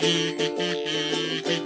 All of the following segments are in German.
ひひひひ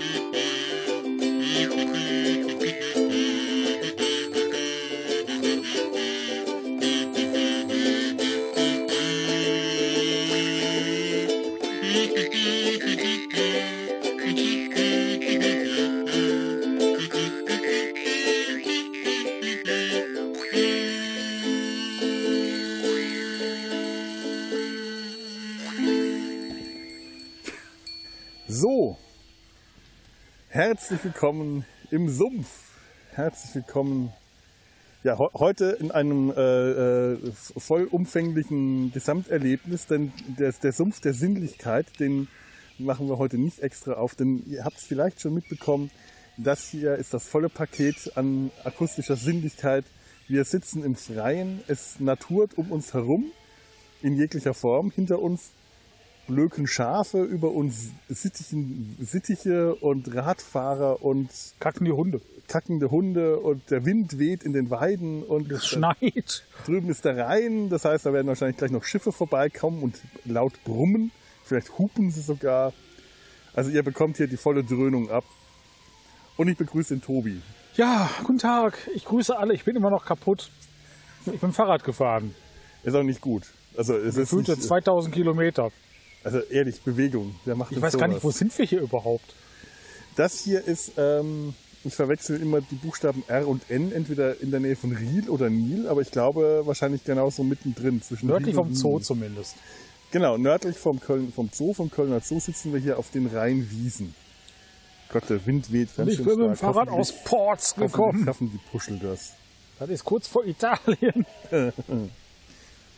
herzlich willkommen im Sumpf. Herzlich willkommen ja, heute in einem äh, äh, vollumfänglichen Gesamterlebnis, denn der, der Sumpf der Sinnlichkeit, den machen wir heute nicht extra auf, denn ihr habt es vielleicht schon mitbekommen, das hier ist das volle Paket an akustischer Sinnlichkeit. Wir sitzen im Freien, es naturt um uns herum in jeglicher Form. Hinter uns blöken Schafe, über uns Sittichen, Sittiche und Radfahrer und Kacken die Hunde. kackende Hunde und der Wind weht in den Weiden und Es schneit. drüben ist der Rhein. Das heißt, da werden wahrscheinlich gleich noch Schiffe vorbeikommen und laut brummen. Vielleicht hupen sie sogar. Also ihr bekommt hier die volle Dröhnung ab. Und ich begrüße den Tobi. Ja, guten Tag. Ich grüße alle. Ich bin immer noch kaputt. Ich bin Fahrrad gefahren. Ist auch nicht gut. Also es ist Gefühlte nicht, 2000 Kilometer. Also ehrlich, Bewegung. Wer macht Ich weiß gar nicht, wo sowas? sind wir hier überhaupt? Das hier ist, ähm, ich verwechsel immer die Buchstaben R und N, entweder in der Nähe von Riel oder Nil, aber ich glaube wahrscheinlich genauso mittendrin. Zwischen Nördlich Riel vom Zoo zumindest. Genau, nördlich vom, Köln, vom Zoo, vom Kölner Zoo sitzen wir hier auf den Rheinwiesen. Gott, der Wind weht ganz Ich bin mit dem. Fahrrad aus Ports gekommen. schaffen die Puschel das. Das ist kurz vor Italien.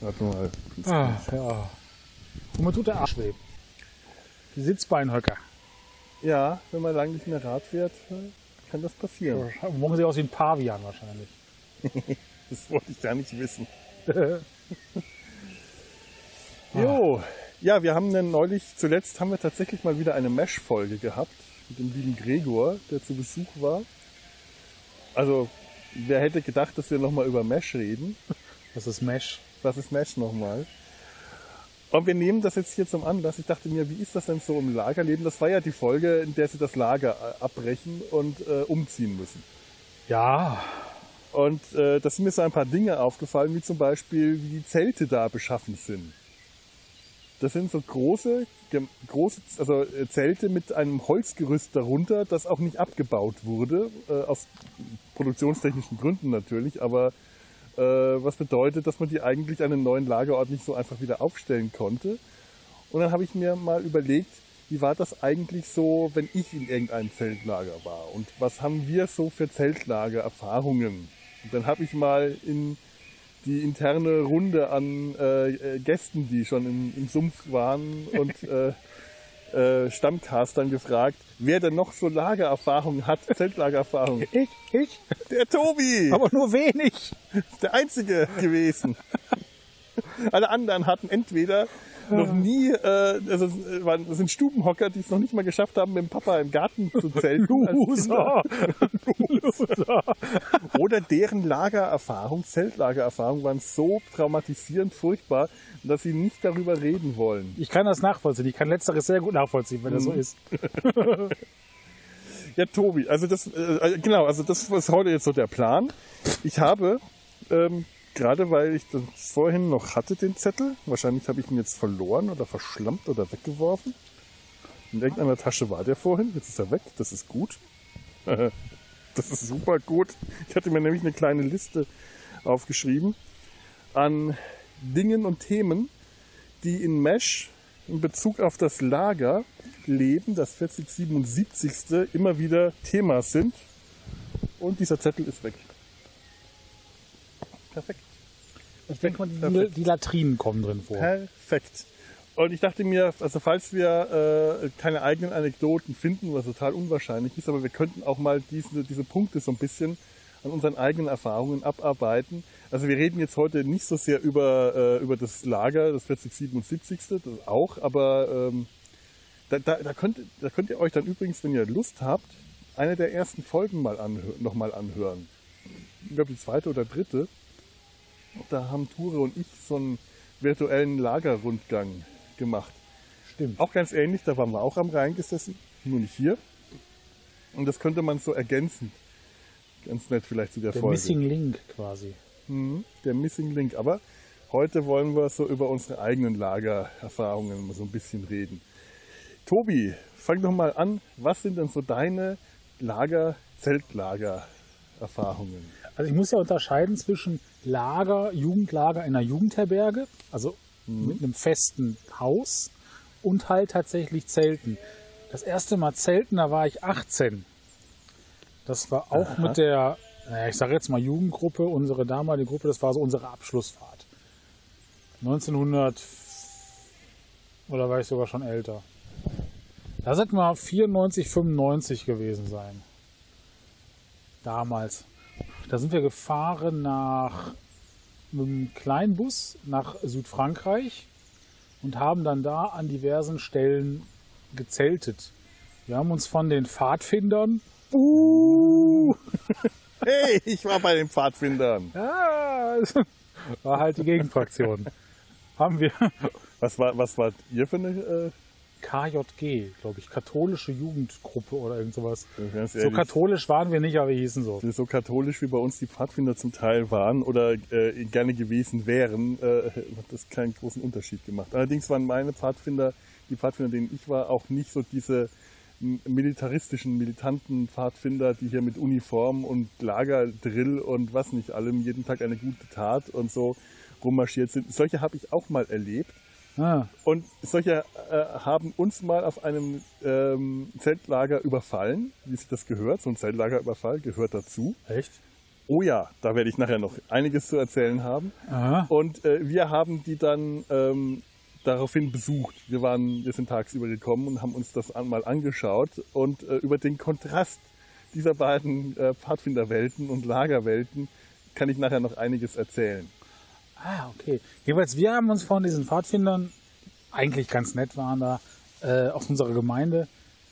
Warte mal. Ah, ja. Und man tut der Arsch weh. Die Sitzbeinhöcker. Ja, wenn man lange nicht mehr Rad fährt, kann das passieren. Morgen sie aus wie ein Pavian wahrscheinlich. Das wollte ich gar nicht wissen. Jo, ja, wir haben dann neulich, zuletzt haben wir tatsächlich mal wieder eine Mesh-Folge gehabt mit dem lieben Gregor, der zu Besuch war. Also, wer hätte gedacht, dass wir nochmal über Mesh reden? Das ist Mesh. Was ist Mesh nochmal? Und wir nehmen das jetzt hier zum Anlass. Ich dachte mir, wie ist das denn so im Lagerleben? Das war ja die Folge, in der sie das Lager äh, abbrechen und äh, umziehen müssen. Ja, Und äh, da sind mir so ein paar Dinge aufgefallen, wie zum Beispiel, wie die Zelte da beschaffen sind. Das sind so große, große also äh, Zelte mit einem Holzgerüst darunter, das auch nicht abgebaut wurde, äh, aus produktionstechnischen Gründen natürlich, aber äh, was bedeutet, dass man die eigentlich an einem neuen Lagerort nicht so einfach wieder aufstellen konnte. Und dann habe ich mir mal überlegt, wie war das eigentlich so, wenn ich in irgendeinem Zeltlager war? Und was haben wir so für Zeltlagererfahrungen? Und dann habe ich mal in die interne Runde an äh, äh, Gästen, die schon im, im Sumpf waren und äh, äh, Stammcastern gefragt, wer denn noch so Lagererfahrung hat, Zeltlagererfahrung. ich, ich, Der Tobi! aber nur wenig. der Einzige gewesen. Alle anderen hatten entweder noch nie, äh, also äh, das sind Stubenhocker, die es noch nicht mal geschafft haben, mit dem Papa im Garten zu zelten. Kinder. Loser. Oder deren Lagererfahrung, Zeltlagererfahrung waren so traumatisierend furchtbar, dass sie nicht darüber reden wollen. Ich kann das nachvollziehen. Ich kann letzteres sehr gut nachvollziehen, wenn das so ist. Ja, Tobi, also das, äh, genau, also das ist heute jetzt so der Plan. Ich habe, ähm, gerade weil ich das vorhin noch hatte, den Zettel, wahrscheinlich habe ich ihn jetzt verloren oder verschlampt oder weggeworfen. In irgendeiner Tasche war der vorhin, jetzt ist er weg, das ist gut. Das ist super gut. Ich hatte mir nämlich eine kleine Liste aufgeschrieben an Dingen und Themen, die in Mesh in Bezug auf das Lager Leben, das 4077. immer wieder Thema sind. Und dieser Zettel ist weg. Perfekt. Ich denke mal, die, die Latrinen kommen drin vor. Perfekt. Und ich dachte mir, also falls wir äh, keine eigenen Anekdoten finden, was total unwahrscheinlich ist, aber wir könnten auch mal diese, diese Punkte so ein bisschen an unseren eigenen Erfahrungen abarbeiten. Also wir reden jetzt heute nicht so sehr über, äh, über das Lager, das 4077. Das auch, aber ähm, da, da, da, könnt, da könnt ihr euch dann übrigens, wenn ihr Lust habt, eine der ersten Folgen mal anhö nochmal anhören. Ich glaube die zweite oder dritte. Da haben Ture und ich so einen virtuellen Lagerrundgang gemacht. stimmt. Auch ganz ähnlich, da waren wir auch am Rhein gesessen, nur nicht hier. Und das könnte man so ergänzen. Ganz nett vielleicht zu der, Der Folge. Missing Link quasi. Mhm, der Missing Link. Aber heute wollen wir so über unsere eigenen Lagererfahrungen so ein bisschen reden. Tobi, fang doch mal an. Was sind denn so deine Lager, Zeltlager-Erfahrungen? Also ich muss ja unterscheiden zwischen Lager, Jugendlager in einer Jugendherberge, also mit einem festen Haus und halt tatsächlich Zelten. Das erste Mal Zelten, da war ich 18. Das war auch Aha. mit der, naja, ich sage jetzt mal Jugendgruppe, unsere damalige Gruppe, das war so unsere Abschlussfahrt. 1900 oder war ich sogar schon älter. Da sind wir 94, 95 gewesen sein. Damals. Da sind wir gefahren nach mit einem kleinen Bus nach Südfrankreich und haben dann da an diversen Stellen gezeltet. Wir haben uns von den Pfadfindern uh, Hey, ich war bei den Pfadfindern. ja, es war halt die Gegenfraktion. haben wir Was war, was war ihr für eine? Äh, KJG, glaube ich, katholische Jugendgruppe oder irgend sowas. ganz So katholisch waren wir nicht, aber wir hießen so. so katholisch wie bei uns die Pfadfinder zum Teil waren oder äh, gerne gewesen wären, äh, hat das keinen großen Unterschied gemacht. Allerdings waren meine Pfadfinder, die Pfadfinder, denen ich war, auch nicht so diese militaristischen, militanten Pfadfinder, die hier mit Uniform und Lagerdrill und was nicht allem jeden Tag eine gute Tat und so rummarschiert sind. Solche habe ich auch mal erlebt. Ah, Und solche äh, haben uns mal auf einem ähm, Zeltlager überfallen, wie sich das gehört. So ein Zeltlagerüberfall gehört dazu. echt? Oh ja, da werde ich nachher noch einiges zu erzählen haben. Aha. Und äh, wir haben die dann ähm, daraufhin besucht. Wir waren, wir sind tagsüber gekommen und haben uns das an, mal angeschaut und äh, über den Kontrast dieser beiden äh, Pfadfinderwelten und Lagerwelten kann ich nachher noch einiges erzählen. Ah, okay. Jeweils, wir haben uns von diesen Pfadfindern, eigentlich ganz nett waren da, äh, aus unserer Gemeinde,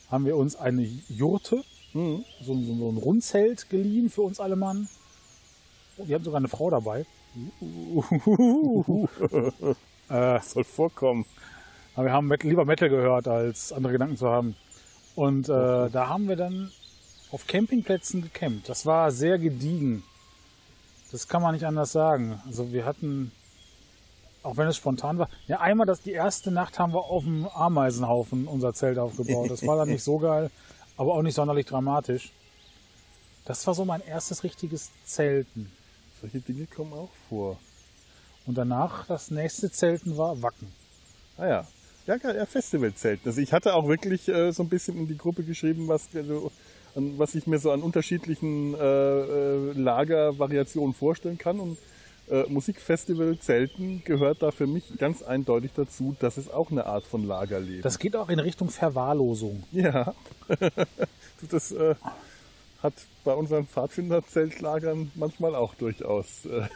haben wir uns eine Jurte, so, so, so ein Rundzelt geliehen für uns alle Mann. Oh, wir haben sogar eine Frau dabei. äh, Soll vorkommen. aber wir haben Metal, lieber Metal gehört, als andere Gedanken zu haben. Und äh, da haben wir dann auf Campingplätzen gecampt. Das war sehr gediegen. Das kann man nicht anders sagen. Also wir hatten, auch wenn es spontan war, ja einmal das, die erste Nacht haben wir auf dem Ameisenhaufen unser Zelt aufgebaut. Das war dann nicht so geil, aber auch nicht sonderlich dramatisch. Das war so mein erstes richtiges Zelten. Solche Dinge kommen auch vor. Und danach das nächste Zelten war Wacken. Ah ja. Ja, ja, ja, Festivalzelten. Also ich hatte auch wirklich äh, so ein bisschen in die Gruppe geschrieben, was, also, was ich mir so an unterschiedlichen äh, äh, Lagervariationen vorstellen kann. Und äh, Musikfestivalzelten gehört da für mich ganz eindeutig dazu, dass es auch eine Art von Lagerleben. Das geht auch in Richtung Verwahrlosung. ja. das äh, hat bei unseren Pfadfinderzeltlagern manchmal auch durchaus. Äh,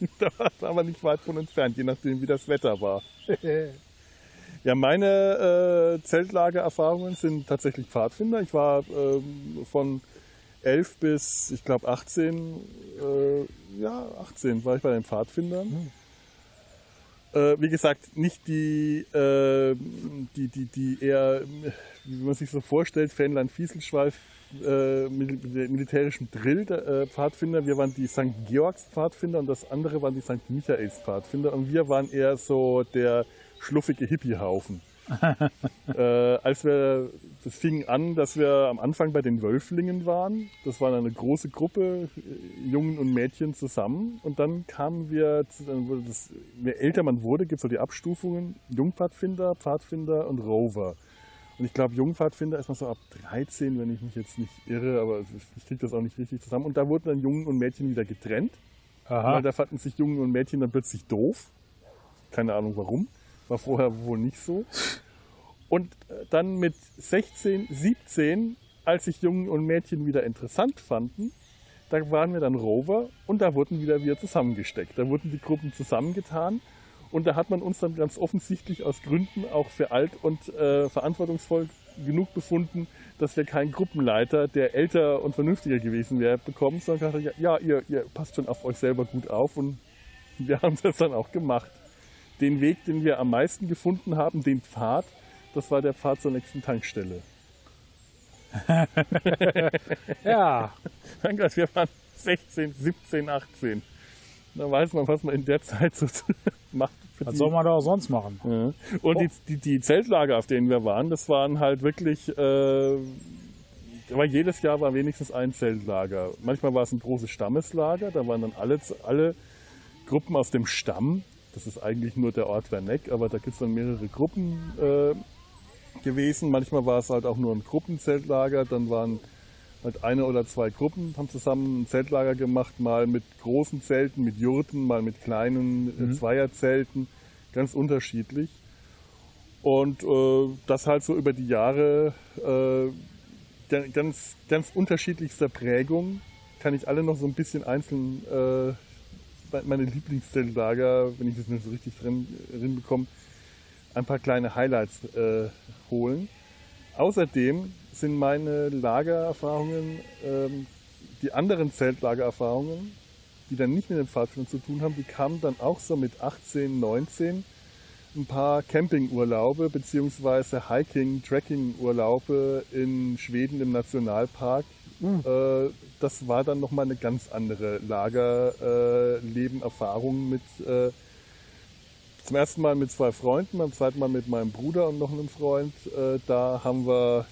da war man nicht weit von entfernt, je nachdem wie das Wetter war. Ja, meine äh, Zeltlagererfahrungen sind tatsächlich Pfadfinder. Ich war ähm, von 11 bis, ich glaube, 18, äh, ja, 18 war ich bei den Pfadfindern. Äh, wie gesagt, nicht die, äh, die, die, die eher, wie man sich so vorstellt, Fähnlein-Fieselschweif äh, mil militärischen Drill der äh, Pfadfinder. Wir waren die St. Georgs Pfadfinder und das andere waren die St. Michaels Pfadfinder. Und wir waren eher so der schluffige Hippiehaufen. äh, als wir, das fing an, dass wir am Anfang bei den Wölflingen waren. Das war eine große Gruppe, äh, Jungen und Mädchen zusammen. Und dann kamen wir, dann wurde das, je älter man wurde, gibt es so die Abstufungen, Jungpfadfinder, Pfadfinder und Rover. Und ich glaube, Jungpfadfinder ist man so ab 13, wenn ich mich jetzt nicht irre, aber ich kriege das auch nicht richtig zusammen. Und da wurden dann Jungen und Mädchen wieder getrennt. Weil da fanden sich Jungen und Mädchen dann plötzlich doof. Keine Ahnung warum. War vorher wohl nicht so. Und äh, dann mit 16, 17, als sich Jungen und Mädchen wieder interessant fanden, da waren wir dann Rover und da wurden wieder wir zusammengesteckt. Da wurden die Gruppen zusammengetan und da hat man uns dann ganz offensichtlich aus Gründen auch für alt und äh, verantwortungsvoll genug befunden, dass wir keinen Gruppenleiter, der älter und vernünftiger gewesen wäre, bekommen, sondern gesagt, ja, ihr, ihr passt schon auf euch selber gut auf und wir haben das dann auch gemacht. Den Weg, den wir am meisten gefunden haben, den Pfad, das war der Pfad zur nächsten Tankstelle. Ja, Mein Gott, wir waren 16, 17, 18. Da weiß man, was man in der Zeit so macht. Was die- soll man da auch sonst machen? Ja. Und die, die, die Zeltlager, auf denen wir waren, das waren halt wirklich, äh, aber jedes Jahr war wenigstens ein Zeltlager. Manchmal war es ein großes Stammeslager, da waren dann alle, alle Gruppen aus dem Stamm. Das ist eigentlich nur der Ort Werneck, aber da gibt es dann mehrere Gruppen äh, gewesen. Manchmal war es halt auch nur ein Gruppenzeltlager, dann waren halt eine oder zwei Gruppen, haben zusammen ein Zeltlager gemacht, mal mit großen Zelten, mit Jurten, mal mit kleinen äh, Zweierzelten, ganz unterschiedlich. Und äh, das halt so über die Jahre äh, ga- ganz, ganz unterschiedlichster Prägung. Kann ich alle noch so ein bisschen einzeln äh, meine Lieblingszeltlager, wenn ich das nicht so richtig drin, bekomme, ein paar kleine Highlights äh, holen. Außerdem sind meine Lagererfahrungen, ähm, die anderen Zeltlagererfahrungen, die dann nicht mit dem Pfadfinder zu tun haben, die kamen dann auch so mit 18, 19 ein paar Campingurlaube beziehungsweise Hiking, Trekking-Urlaube in Schweden im Nationalpark. Äh, das war dann nochmal eine ganz andere Lagerleben-Erfahrung mit äh, zum ersten Mal mit zwei Freunden, beim zweiten Mal mit meinem Bruder und noch einem Freund. Äh, da haben wir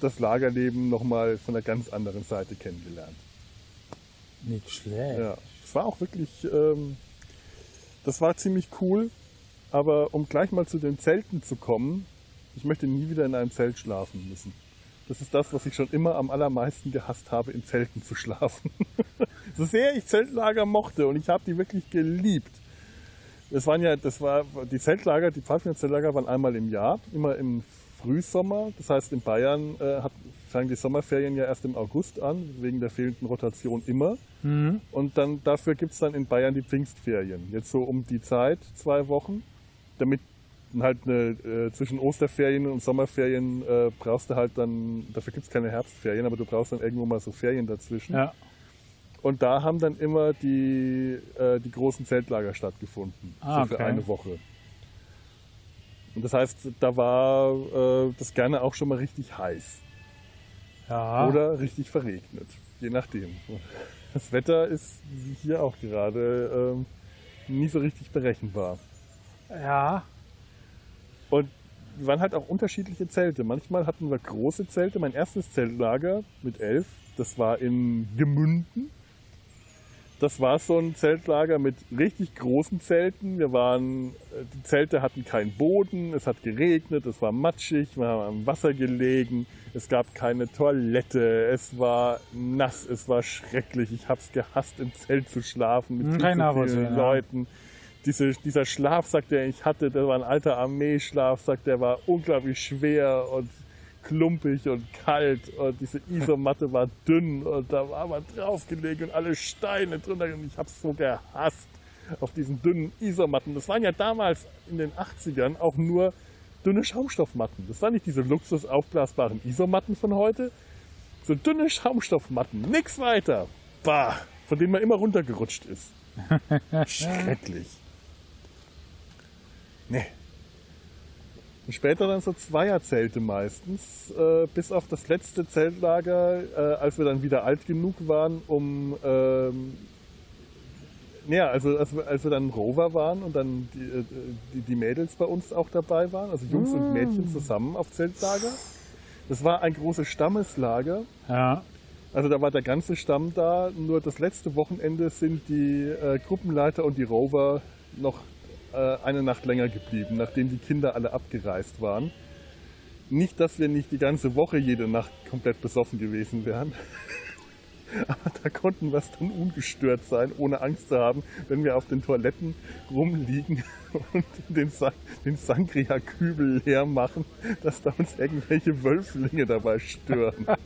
das Lagerleben nochmal von einer ganz anderen Seite kennengelernt. Nicht schlecht. Ja, es war auch wirklich, ähm, das war ziemlich cool. Aber um gleich mal zu den Zelten zu kommen, ich möchte nie wieder in einem Zelt schlafen müssen. Das ist das, was ich schon immer am allermeisten gehasst habe, in Zelten zu schlafen. so sehr ich Zeltlager mochte und ich habe die wirklich geliebt. Das waren ja, das war die Zeltlager, die Pfadfinder-Zeltlager waren einmal im Jahr, immer im Frühsommer. Das heißt, in Bayern äh, hat, fangen die Sommerferien ja erst im August an, wegen der fehlenden Rotation immer. Und dann dafür gibt es dann in Bayern die Pfingstferien. Jetzt so um die Zeit, zwei Wochen, damit halt eine, äh, zwischen Osterferien und Sommerferien äh, brauchst du halt dann, dafür gibt es keine Herbstferien, aber du brauchst dann irgendwo mal so Ferien dazwischen. Ja. Und da haben dann immer die, äh, die großen Zeltlager stattgefunden. Ah, so für okay. eine Woche. Und das heißt, da war äh, das gerne auch schon mal richtig heiß. Ja. Oder richtig verregnet. Je nachdem. Das Wetter ist hier auch gerade ähm, nie so richtig berechenbar. ja. Und wir waren halt auch unterschiedliche Zelte. Manchmal hatten wir große Zelte. Mein erstes Zeltlager mit elf, das war in Gemünden. Das war so ein Zeltlager mit richtig großen Zelten. Wir waren, äh, die Zelte hatten keinen Boden, es hat geregnet, es war matschig, wir haben am Wasser gelegen, es gab keine Toilette, es war nass, es war schrecklich. Ich hab's gehasst, im Zelt zu schlafen mit viel kann ich zu nachvollziehen, vielen ja. Diese, dieser Schlafsack, den ich hatte, der war ein alter Armeeschlafsack, der war unglaublich schwer und klumpig und kalt und diese Isomatte war dünn und da war man draufgelegt und alle Steine drunter und ich hab's so gehasst auf diesen dünnen Isomatten. Das waren ja damals in den 80ern auch nur dünne Schaumstoffmatten. Das waren nicht diese luxus aufblasbaren Isomatten von heute, so dünne Schaumstoffmatten, nix weiter. Bah, von denen man immer runtergerutscht ist. Schrecklich. Nee. Später dann so Zweierzelte meistens, äh, bis auf das letzte Zeltlager, äh, als wir dann wieder alt genug waren, um ähm, ja, also als wir, als wir dann Rover waren und dann die, äh, die, die Mädels bei uns auch dabei waren, also Jungs und Mädchen zusammen auf Zeltlager. Das war ein großes Stammeslager. Ja. Also da war der ganze Stamm da, nur das letzte Wochenende sind die äh, Gruppenleiter und die Rover noch äh, eine Nacht länger geblieben, nachdem die Kinder alle abgereist waren. Nicht, dass wir nicht die ganze Woche jede Nacht komplett besoffen gewesen wären. Aber da konnten wir es dann ungestört sein, ohne Angst zu haben, wenn wir auf den Toiletten rumliegen und den, Sa den Sangria-Kübel leer machen, dass da uns irgendwelche Wölflinge dabei stören.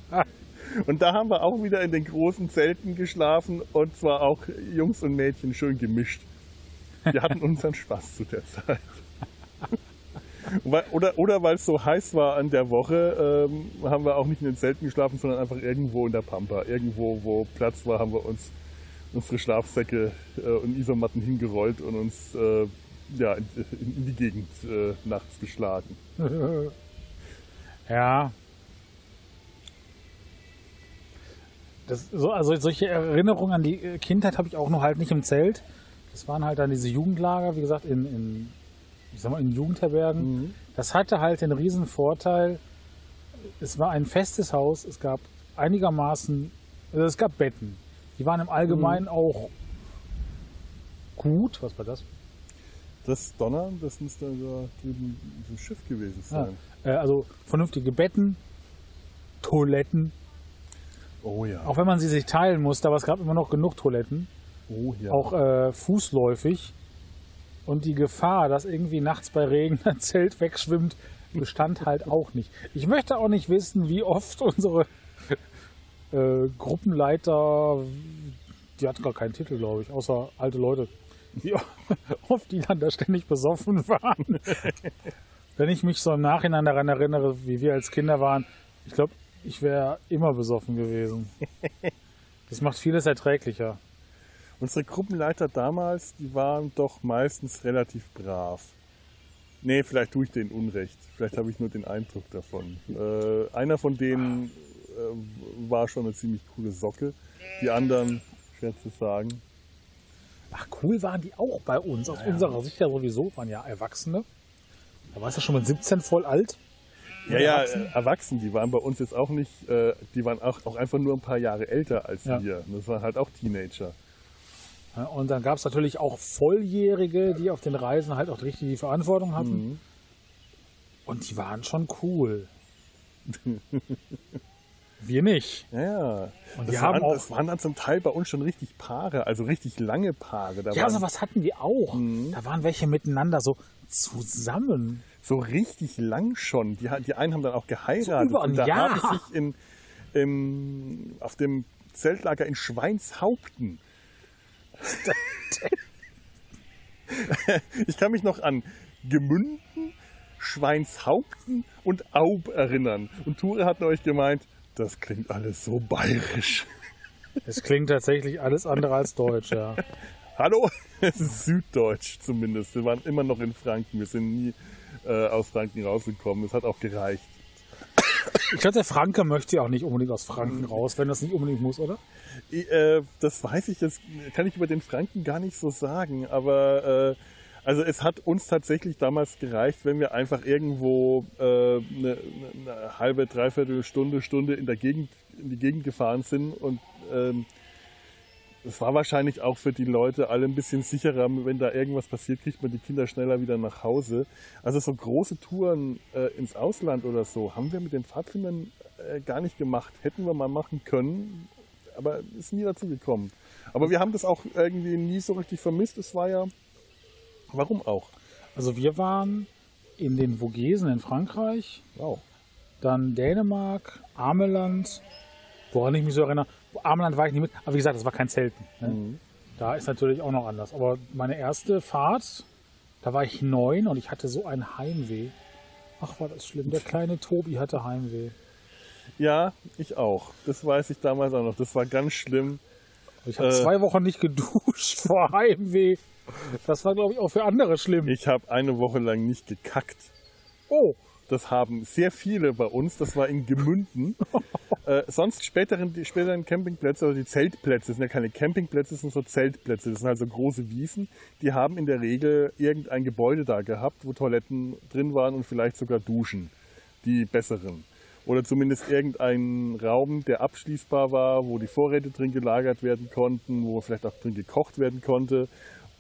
Und da haben wir auch wieder in den großen Zelten geschlafen und zwar auch Jungs und Mädchen schön gemischt. Wir hatten unseren Spaß zu der Zeit. Oder, oder weil es so heiß war an der Woche, ähm, haben wir auch nicht in den Zelten geschlafen, sondern einfach irgendwo in der Pampa. Irgendwo, wo Platz war, haben wir uns unsere Schlafsäcke äh, und Isomatten hingerollt und uns äh, ja, in, in die Gegend äh, nachts geschlagen. Ja. Das, so, also solche Erinnerungen an die Kindheit habe ich auch noch halt nicht im Zelt. Das waren halt dann diese Jugendlager, wie gesagt, in, in, ich sag mal, in Jugendherbergen. Das hatte halt den riesen Vorteil, es war ein festes Haus, es gab einigermaßen, also es gab Betten. Die waren im Allgemeinen auch gut. Was war das? Das Donner, das müsste da drüben ein Schiff gewesen Ja. sein. Äh, also vernünftige Betten, Toiletten, Oh ja. auch wenn man sie sich teilen musste, aber es gab immer noch genug Toiletten. Oh ja. auch äh, fußläufig. Und die Gefahr, dass irgendwie nachts bei Regen ein Zelt wegschwimmt, bestand halt auch nicht. Ich möchte auch nicht wissen, wie oft unsere äh, Gruppenleiter, die hat gar keinen Titel, glaube ich, außer alte Leute, wie oft die dann da ständig besoffen waren. Wenn ich mich so im Nachhinein daran erinnere, wie wir als Kinder waren, ich glaube, ich wäre immer besoffen gewesen. Das macht vieles erträglicher. Unsere Gruppenleiter damals, die waren doch meistens relativ brav. Nee, vielleicht tue ich denen Unrecht. Vielleicht habe ich nur den Eindruck davon. Äh, einer von denen äh, war schon eine ziemlich coole Socke. Die anderen, schwer zu sagen. Ach, cool waren die auch bei uns. Aus unserer Sicht ja sowieso, waren ja Erwachsene. Da warst du schon mit 17 voll alt. Ja, ja, äh, erwachsen, die waren bei uns jetzt auch nicht, äh, die waren auch, auch einfach nur ein paar Jahre älter als Ja. wir. Das waren halt auch Teenager. Und dann gab es natürlich auch Volljährige, die auf den Reisen halt auch richtig die Verantwortung hatten. Und die waren schon cool. Wir nicht. Ja. Und das, die haben waren, auch- das waren dann zum Teil bei uns schon richtig Paare, also richtig lange Paare. Da Ja, waren also was hatten wir auch? Da waren welche miteinander so zusammen. so richtig lang schon. Die, die einen haben dann auch geheiratet. So und da Jahr. habe ich in, im, auf dem Zeltlager in Schweinshaupten. Ich kann mich noch an Gemünden, Schweinshaupten und Aub erinnern. Und Ture hat euch gemeint, das klingt alles so bayerisch. Es klingt tatsächlich alles andere als deutsch, ja. Hallo, es ist Süddeutsch zumindest. Wir waren immer noch in Franken. Wir sind nie äh, aus Franken rausgekommen. Es hat auch gereicht. Ich glaube, der Franke möchte ja auch nicht unbedingt aus Franken raus, wenn das nicht unbedingt muss, oder? Äh, das weiß ich jetzt, kann ich über den Franken gar nicht so sagen, aber äh, also es hat uns tatsächlich damals gereicht, wenn wir einfach irgendwo äh, eine, eine halbe, dreiviertel Stunde, Stunde in der Gegend, in die Gegend gefahren sind und ähm, es war wahrscheinlich auch für die Leute alle ein bisschen sicherer, wenn da irgendwas passiert, kriegt man die Kinder schneller wieder nach Hause. Also so große Touren äh, ins Ausland oder so haben wir mit den Pfadfindern äh, gar nicht gemacht. Hätten wir mal machen können, aber ist nie dazu gekommen. Aber wir haben das auch irgendwie nie so richtig vermisst. Es war ja, warum auch? Also wir waren in den Vogesen in Frankreich, Wow. dann Dänemark, Ameland, woran ich mich so erinnere. Ameland war ich nicht mit, aber wie gesagt, das war kein Zelten. Ne? Da ist natürlich auch noch anders. Aber meine erste Fahrt, da war ich neun und ich hatte so ein Heimweh. Ach, war das schlimm. Der kleine Tobi hatte Heimweh. Ja, ich auch. Das weiß ich damals auch noch. Das war ganz schlimm. Ich habe Äh. zwei Wochen nicht geduscht vor Heimweh. Das war, glaube ich, auch für andere schlimm. Ich habe eine Woche lang nicht gekackt. Oh, Das haben sehr viele bei uns. Das war in Gemünden. äh, sonst späteren, die späteren Campingplätze, also die Zeltplätze, das sind ja keine Campingplätze, das sind so Zeltplätze. Das sind also große Wiesen. Die haben in der Regel irgendein Gebäude da gehabt, wo Toiletten drin waren und vielleicht sogar Duschen. Die besseren. Oder zumindest irgendein Raum, der abschließbar war, wo die Vorräte drin gelagert werden konnten, wo vielleicht auch drin gekocht werden konnte.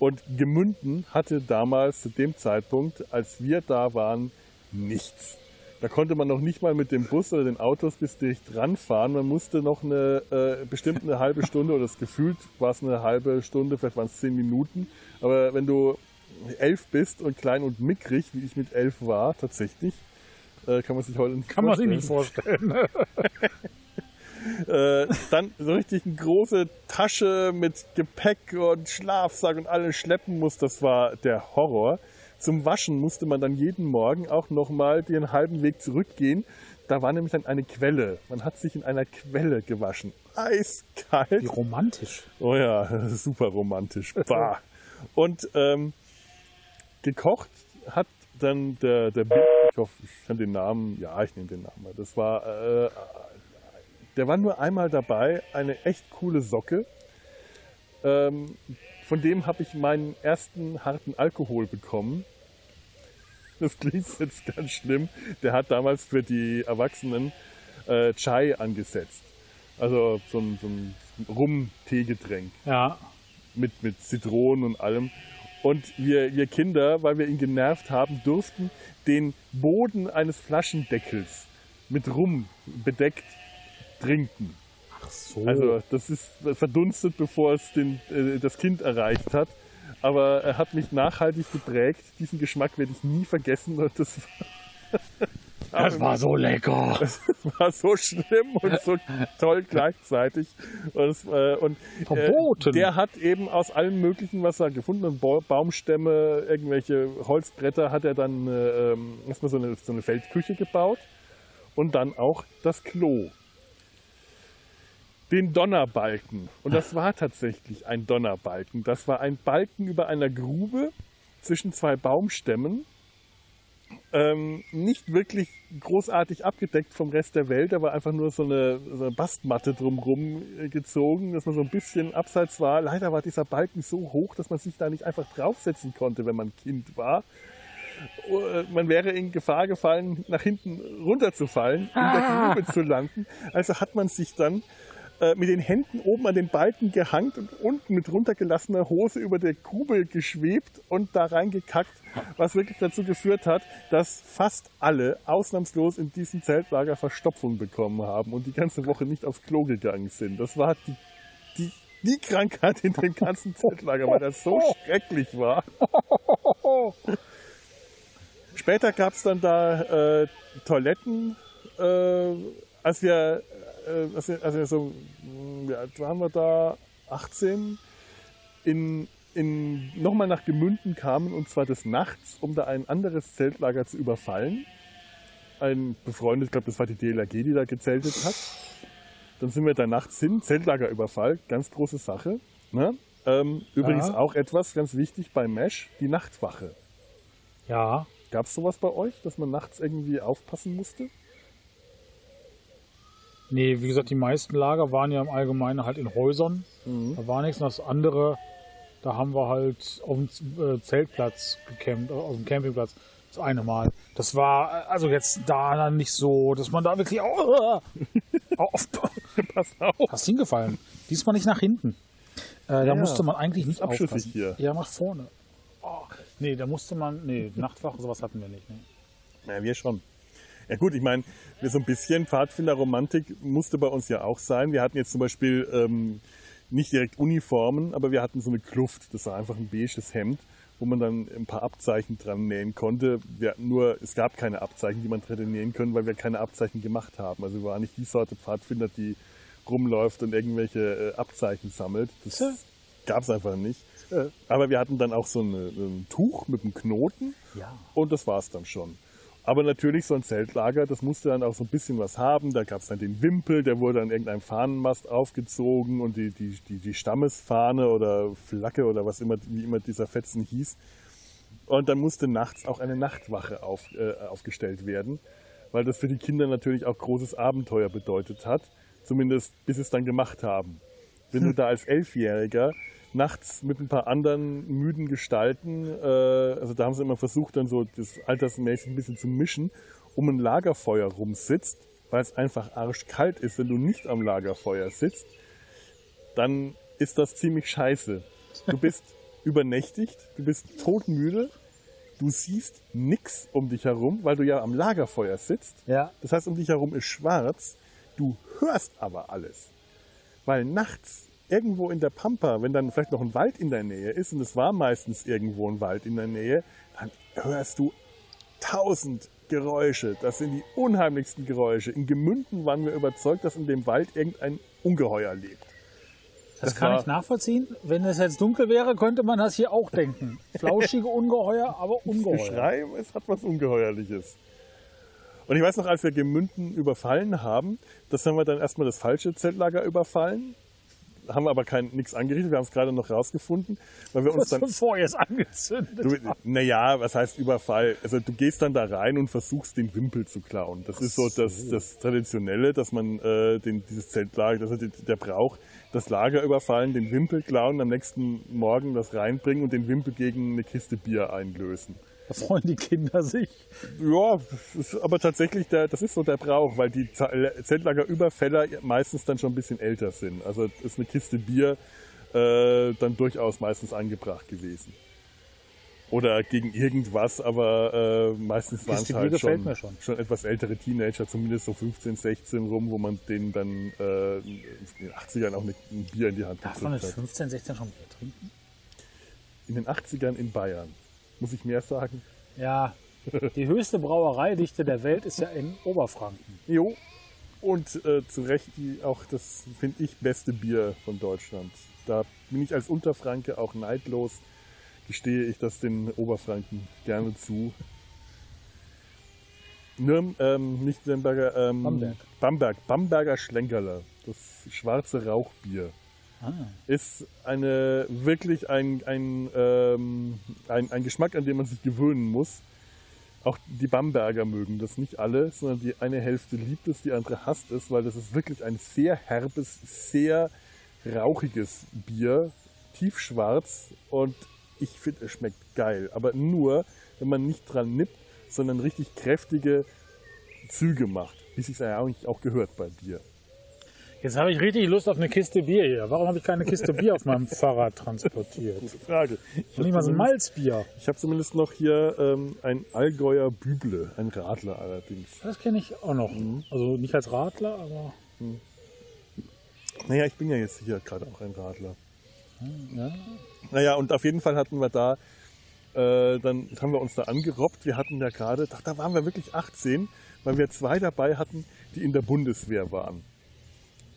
Und Gemünden hatte damals zu dem Zeitpunkt, als wir da waren, nichts. Da konnte man noch nicht mal mit dem Bus oder den Autos bis dicht ranfahren. Man musste noch eine äh, bestimmt eine halbe Stunde oder das gefühlt war es eine halbe Stunde, vielleicht waren es zehn Minuten. Aber wenn du elf bist und klein und mickrig, wie ich mit elf war, tatsächlich, äh, kann man sich heute nicht kann man sich vorstellen nicht vorstellen. äh, dann so richtig eine große Tasche mit Gepäck und Schlafsack und alles schleppen muss, das war der Horror. Zum Waschen musste man dann jeden Morgen auch nochmal den halben Weg zurückgehen. Da war nämlich dann eine Quelle. Man hat sich in einer Quelle gewaschen. Eiskalt. Wie romantisch. Oh ja, super romantisch. Bah. Und ähm, gekocht hat dann der, der Bill, ich hoffe, ich kann den Namen, ja, ich nehme den Namen. mal. Das war, äh, der war nur einmal dabei, eine echt coole Socke. Ähm, von dem habe ich meinen ersten harten Alkohol bekommen. Das klingt jetzt ganz schlimm. Der hat damals für die Erwachsenen äh, Chai angesetzt. Also so ein, so ein Rum-Teegetränk Ja. mit, mit Zitronen und allem. Und wir, wir Kinder, weil wir ihn genervt haben, durften den Boden eines Flaschendeckels mit Rum bedeckt trinken. Ach so. Also das ist verdunstet, bevor es den, äh, das Kind erreicht hat. Aber er hat mich nachhaltig geprägt. Diesen Geschmack werde ich nie vergessen. Und das war, das war so lecker. das war so schlimm und so toll gleichzeitig. Und, es, äh, und Verboten. Äh, der hat eben aus allem Möglichen, was er gefunden hat, Ba- Baumstämme, irgendwelche Holzbretter, hat er dann äh, ähm, erstmal so eine, so eine Feldküche gebaut und dann auch das Klo. Den Donnerbalken. Und das war tatsächlich ein Donnerbalken. Das war ein Balken über einer Grube zwischen zwei Baumstämmen ähm, nicht wirklich großartig abgedeckt vom Rest der Welt. Da war einfach nur so eine, so eine Bastmatte drumrum äh, gezogen, dass man so ein bisschen abseits war. Leider war dieser Balken so hoch, dass man sich da nicht einfach draufsetzen konnte, wenn man Kind war. Äh, Man wäre in Gefahr gefallen, nach hinten runterzufallen, in der Grube zu landen. Also hat man sich dann äh, mit den Händen oben an den Balken gehangt und unten mit runtergelassener Hose über der Grube geschwebt und da reingekackt, was wirklich dazu geführt hat, dass fast alle ausnahmslos in diesem Zeltlager Verstopfung bekommen haben und die ganze Woche nicht aufs Klo gegangen sind. Das war die, die, die Krankheit in dem ganzen Zeltlager, weil das so schrecklich war. Später gab es dann da äh, Toiletten, äh, als wir, äh, als wir, als wir so, mh, ja, waren wir da 18, in, in, nochmal nach Gemünden kamen und zwar des Nachts, um da ein anderes Zeltlager zu überfallen. Ein befreundet, ich glaube, das war die DLRG, die da gezeltet hat. Dann sind wir da nachts hin, Zeltlagerüberfall, ganz große Sache. Ne? Ähm, übrigens Ja. auch etwas ganz wichtig bei Mesh, die Nachtwache. Ja. Gab es sowas bei euch, dass man nachts irgendwie aufpassen musste? Nee, wie gesagt, die meisten Lager waren ja im Allgemeinen halt in Häusern. Mhm. Da war nichts. Und das andere, da haben wir halt auf dem äh, Zeltplatz gecampt, äh, auf dem Campingplatz. Das eine Mal. Das war äh, also jetzt da dann nicht so, dass man da wirklich oh, auf, Pass auf. hast hingefallen. Diesmal nicht nach hinten. Äh, da Ja, musste man eigentlich nicht abschüssig aufpassen. hier. Ja, nach vorne. Oh, nee, da musste man, nee, Nachtwache, sowas hatten wir nicht. Nee. Ja, wir schon. Ja gut, ich meine, so ein bisschen Pfadfinderromantik musste bei uns ja auch sein. Wir hatten jetzt zum Beispiel ähm, nicht direkt Uniformen, aber wir hatten so eine Kluft. Das war einfach ein beiges Hemd, wo man dann ein paar Abzeichen dran nähen konnte. Wir nur, es gab keine Abzeichen, die man hätte nähen können, weil wir keine Abzeichen gemacht haben. Also wir waren nicht die Sorte Pfadfinder, die rumläuft und irgendwelche äh, Abzeichen sammelt. Das Ja. gab es einfach nicht. Aber wir hatten dann auch so eine, ein Tuch mit einem Knoten. Ja. Und das war's dann schon. Aber natürlich so ein Zeltlager, das musste dann auch so ein bisschen was haben. Da gab's dann den Wimpel, der wurde an irgendeinem Fahnenmast aufgezogen und die, die, die, die Stammesfahne oder Flagge oder was immer, wie immer dieser Fetzen hieß. Und dann musste nachts auch eine Nachtwache auf, äh, aufgestellt werden, weil das für die Kinder natürlich auch großes Abenteuer bedeutet hat. Zumindest bis sie es dann gemacht haben. Wenn du da als Elfjähriger nachts mit ein paar anderen müden Gestalten, äh, also da haben sie immer versucht, dann so das altersmäßig ein bisschen zu mischen, um ein Lagerfeuer rumsitzt, weil es einfach arschkalt ist, wenn du nicht am Lagerfeuer sitzt, dann ist das ziemlich scheiße. Du bist übernächtigt, du bist todmüde, du siehst nix um dich herum, weil du ja am Lagerfeuer sitzt. Ja. Das heißt, um dich herum ist schwarz, du hörst aber alles. Weil nachts irgendwo in der Pampa, wenn dann vielleicht noch ein Wald in der Nähe ist, und es war meistens irgendwo ein Wald in der Nähe, dann hörst du tausend Geräusche. Das sind die unheimlichsten Geräusche. In Gemünden waren wir überzeugt, dass in dem Wald irgendein Ungeheuer lebt. Das, Das kann ich nachvollziehen. Wenn es jetzt dunkel wäre, könnte man das hier auch denken. Flauschige Ungeheuer, aber Ungeheuer. Geschrei, es hat was Ungeheuerliches. Und ich weiß noch, als wir Gemünden überfallen haben, das haben wir dann erstmal das falsche Zeltlager überfallen. Haben wir aber kein nichts angerichtet. Wir haben es gerade noch rausgefunden, weil wir uns dann ihr es angezündet naja, was heißt Überfall? Also du gehst dann da rein und versuchst den Wimpel zu klauen. Das ist so das, das Traditionelle, dass man äh, den, dieses Zeltlager, das ist der Brauch, das Lager überfallen, den Wimpel klauen, am nächsten Morgen das reinbringen und den Wimpel gegen eine Kiste Bier einlösen. Da freuen die Kinder sich. Ja, aber tatsächlich der, das ist so der Brauch, weil die Ze- Zeltlagerüberfäller meistens dann schon ein bisschen älter sind. Also ist eine Kiste Bier äh, dann durchaus meistens angebracht gewesen. Oder gegen irgendwas, aber äh, meistens waren es halt schon, schon. schon etwas ältere Teenager, zumindest so 15, 16 rum, wo man denen dann äh, in den 80ern auch ein Bier in die Hand Darf man mit gedrückt hat. 15, 16 schon Bier trinken? In den 80ern in Bayern. Muss ich mehr sagen? Ja. Die höchste Brauereidichte der Welt ist ja in Oberfranken. Jo. Und äh, zu Recht die auch das, finde ich, beste Bier von Deutschland. Da bin ich als Unterfranke auch neidlos, gestehe ich das den Oberfranken gerne zu. Nürn, ähm, nicht Nürnberger, ähm, Bamberg. Bamberg. Bamberger Schlenkerler. Das schwarze Rauchbier Ah. ist eine wirklich ein, ein, ähm, ein, ein Geschmack, an den man sich gewöhnen muss. Auch die Bamberger mögen das nicht alle, sondern die eine Hälfte liebt es, die andere hasst es, weil das ist wirklich ein sehr herbes, sehr rauchiges Bier, tiefschwarz und ich finde, es schmeckt geil. Aber nur, wenn man nicht dran nippt, sondern richtig kräftige Züge macht, wie es sich eigentlich auch gehört bei Bier. Jetzt habe ich richtig Lust auf eine Kiste Bier hier. Warum habe ich keine Kiste Bier auf meinem Fahrrad transportiert? Gute Frage. Ich nicht mal so ein Malzbier. Ich habe zumindest noch hier ähm, ein Allgäuer Büble, ein Radler allerdings. Das kenne ich auch noch. Also nicht als Radler, aber Naja, ich bin ja jetzt hier gerade auch ein Radler. ja. Naja, und auf jeden Fall hatten wir da, äh, dann haben wir uns da angerobbt. Wir hatten ja gerade, da waren wir wirklich 18, weil wir zwei dabei hatten, die in der Bundeswehr waren.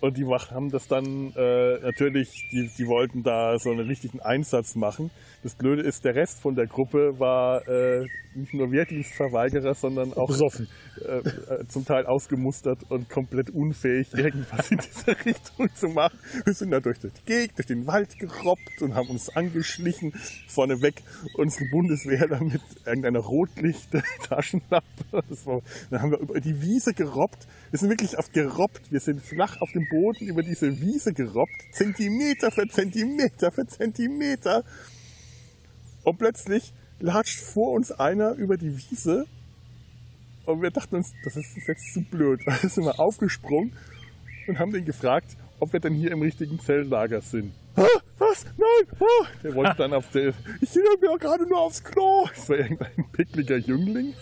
Und die haben das dann äh, natürlich, die, die wollten da so einen richtigen Einsatz machen. Das Blöde ist, der Rest von der Gruppe war äh, nicht nur Wehrdienstverweigerer, sondern auch besoffen. äh, äh, zum Teil ausgemustert und komplett unfähig, irgendwas in dieser Richtung zu machen. Wir sind da durch die Gegend, durch den Wald gerobbt und haben uns angeschlichen. Vorneweg unsere Bundeswehr mit irgendeiner Rotlicht-Taschenlampe. Dann haben wir über die Wiese gerobbt. Wir sind wirklich auf gerobbt. Wir sind flach auf dem Boden über diese Wiese gerobbt. Zentimeter für Zentimeter für Zentimeter. Und plötzlich latscht vor uns einer über die Wiese und wir dachten uns, das ist jetzt zu blöd. Da sind wir aufgesprungen und haben den gefragt, ob wir denn hier im richtigen Zelllager sind. "Hä? Was? Nein! Oh. Der wollte dann auf der. Ich will mir gerade nur aufs Klo. Das war irgendein pickliger Jüngling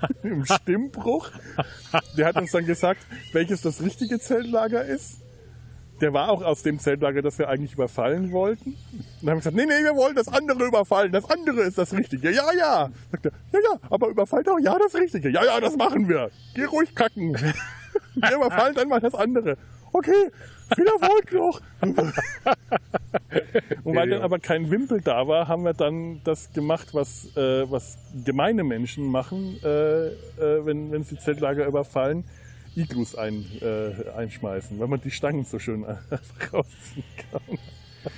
im Stimmbruch. Der hat uns dann gesagt, welches das richtige Zeltlager ist. Der war auch aus dem Zeltlager, das wir eigentlich überfallen wollten. Und dann haben wir gesagt, nee, nee, wir wollen das andere überfallen. Das andere ist das Richtige. Ja, ja. Sagt er, ja, ja, aber überfallt auch ja das Richtige. Ja, ja, das machen wir. Geh ruhig kacken. Wir überfallen dann mal das andere. Okay, viel Erfolg noch. Und weil dann aber kein Wimpel da war, haben wir dann das gemacht, was, äh, was gemeine Menschen machen, äh, äh, wenn, wenn sie Zeltlager überfallen. Iglus ein, äh, einschmeißen, weil man die Stangen so schön einfach rausziehen kann.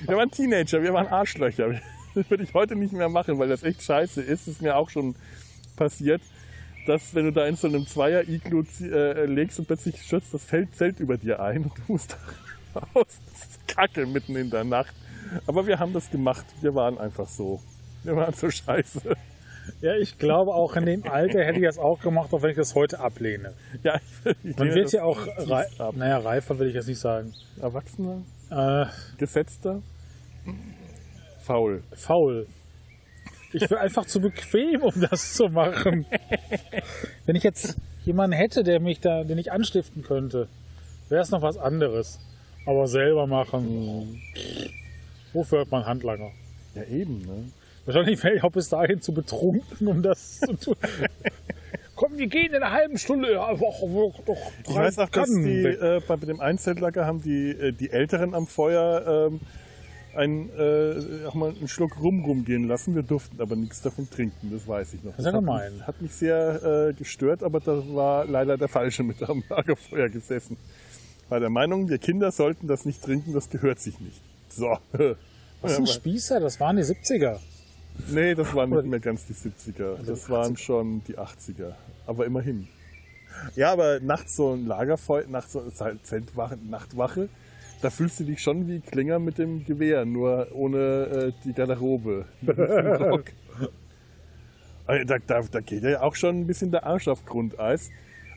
Wir waren Teenager, wir waren Arschlöcher. Das würde ich heute nicht mehr machen, weil das echt scheiße ist. Das ist mir auch schon passiert, dass wenn du da in so einem Zweier-Iglu äh, legst und plötzlich stürzt das Feld Zelt über dir ein und du musst da raus. Das ist Kacke mitten in der Nacht. Aber wir haben das gemacht. Wir waren einfach so. Wir waren so scheiße. Ja, ich glaube auch in dem Alter hätte ich das auch gemacht, auch wenn ich das heute ablehne. Ja, ich, Man wird ja auch, rei ab. naja, reifer will ich jetzt nicht sagen. Erwachsener, Äh, gesetzter, faul. faul. Ich bin einfach zu bequem, um das zu machen. Wenn ich jetzt jemanden hätte, der mich da, den ich anstiften könnte, wäre es noch was anderes. Aber selber machen. Wofür hat man Handlanger? Ja, eben, ne? Wahrscheinlich wäre ich auch bis dahin zu betrunken, um das zu tun. Komm, wir gehen in einer halben Stunde. Ja, doch, doch, Ich weiß auch, dass die, äh, bei dem Einzeltlager haben die, äh, die Älteren am Feuer ähm, ein, äh, auch mal einen Schluck Rum rumgehen lassen. Wir durften aber nichts davon trinken, das weiß ich noch. Das ist ja hat, gemein. mich, hat mich sehr äh, gestört, aber da war leider der Falsche mit am Lagerfeuer gesessen. war der Meinung, wir Kinder sollten das nicht trinken, das gehört sich nicht. So. Was sind Spießer? Das waren die 70er. Nee, das waren nicht mehr ganz die 70er. Also Das waren schon die 80er. Aber immerhin. Ja, aber nachts so ein Lagerfeuer, nachts so eine Zeltwache, Nachtwache, da fühlst du dich schon wie Klinger mit dem Gewehr, nur ohne äh, die Garderobe. Da, da, da geht ja auch schon ein bisschen der Arsch auf Grundeis.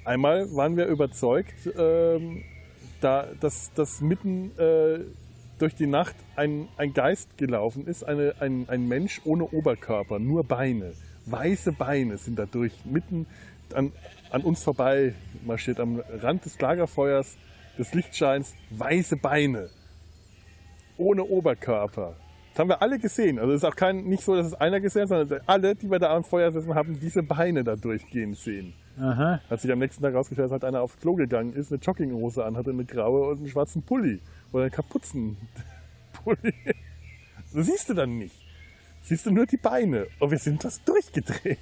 Einmal waren wir überzeugt, ähm, da, dass, dass mitten äh, durch die Nacht ein, ein Geist gelaufen ist, eine, ein, ein Mensch ohne Oberkörper, nur Beine. Weiße Beine sind dadurch mitten an, an uns vorbei marschiert, am Rand des Lagerfeuers, des Lichtscheins, weiße Beine. Ohne Oberkörper. Das haben wir alle gesehen. Also es ist auch kein, nicht so, dass es einer gesehen hat, sondern alle, die wir da am Feuer sitzen, haben diese Beine da durchgehen sehen. Aha. Hat sich am nächsten Tag rausgestellt, dass halt einer aufs Klo gegangen ist, eine Jogginghose an, hatte eine graue und einen schwarzen Pulli. Oder einen Kapuzenpulli. Das siehst du dann nicht. Siehst du nur die Beine. Und wir sind das durchgedreht.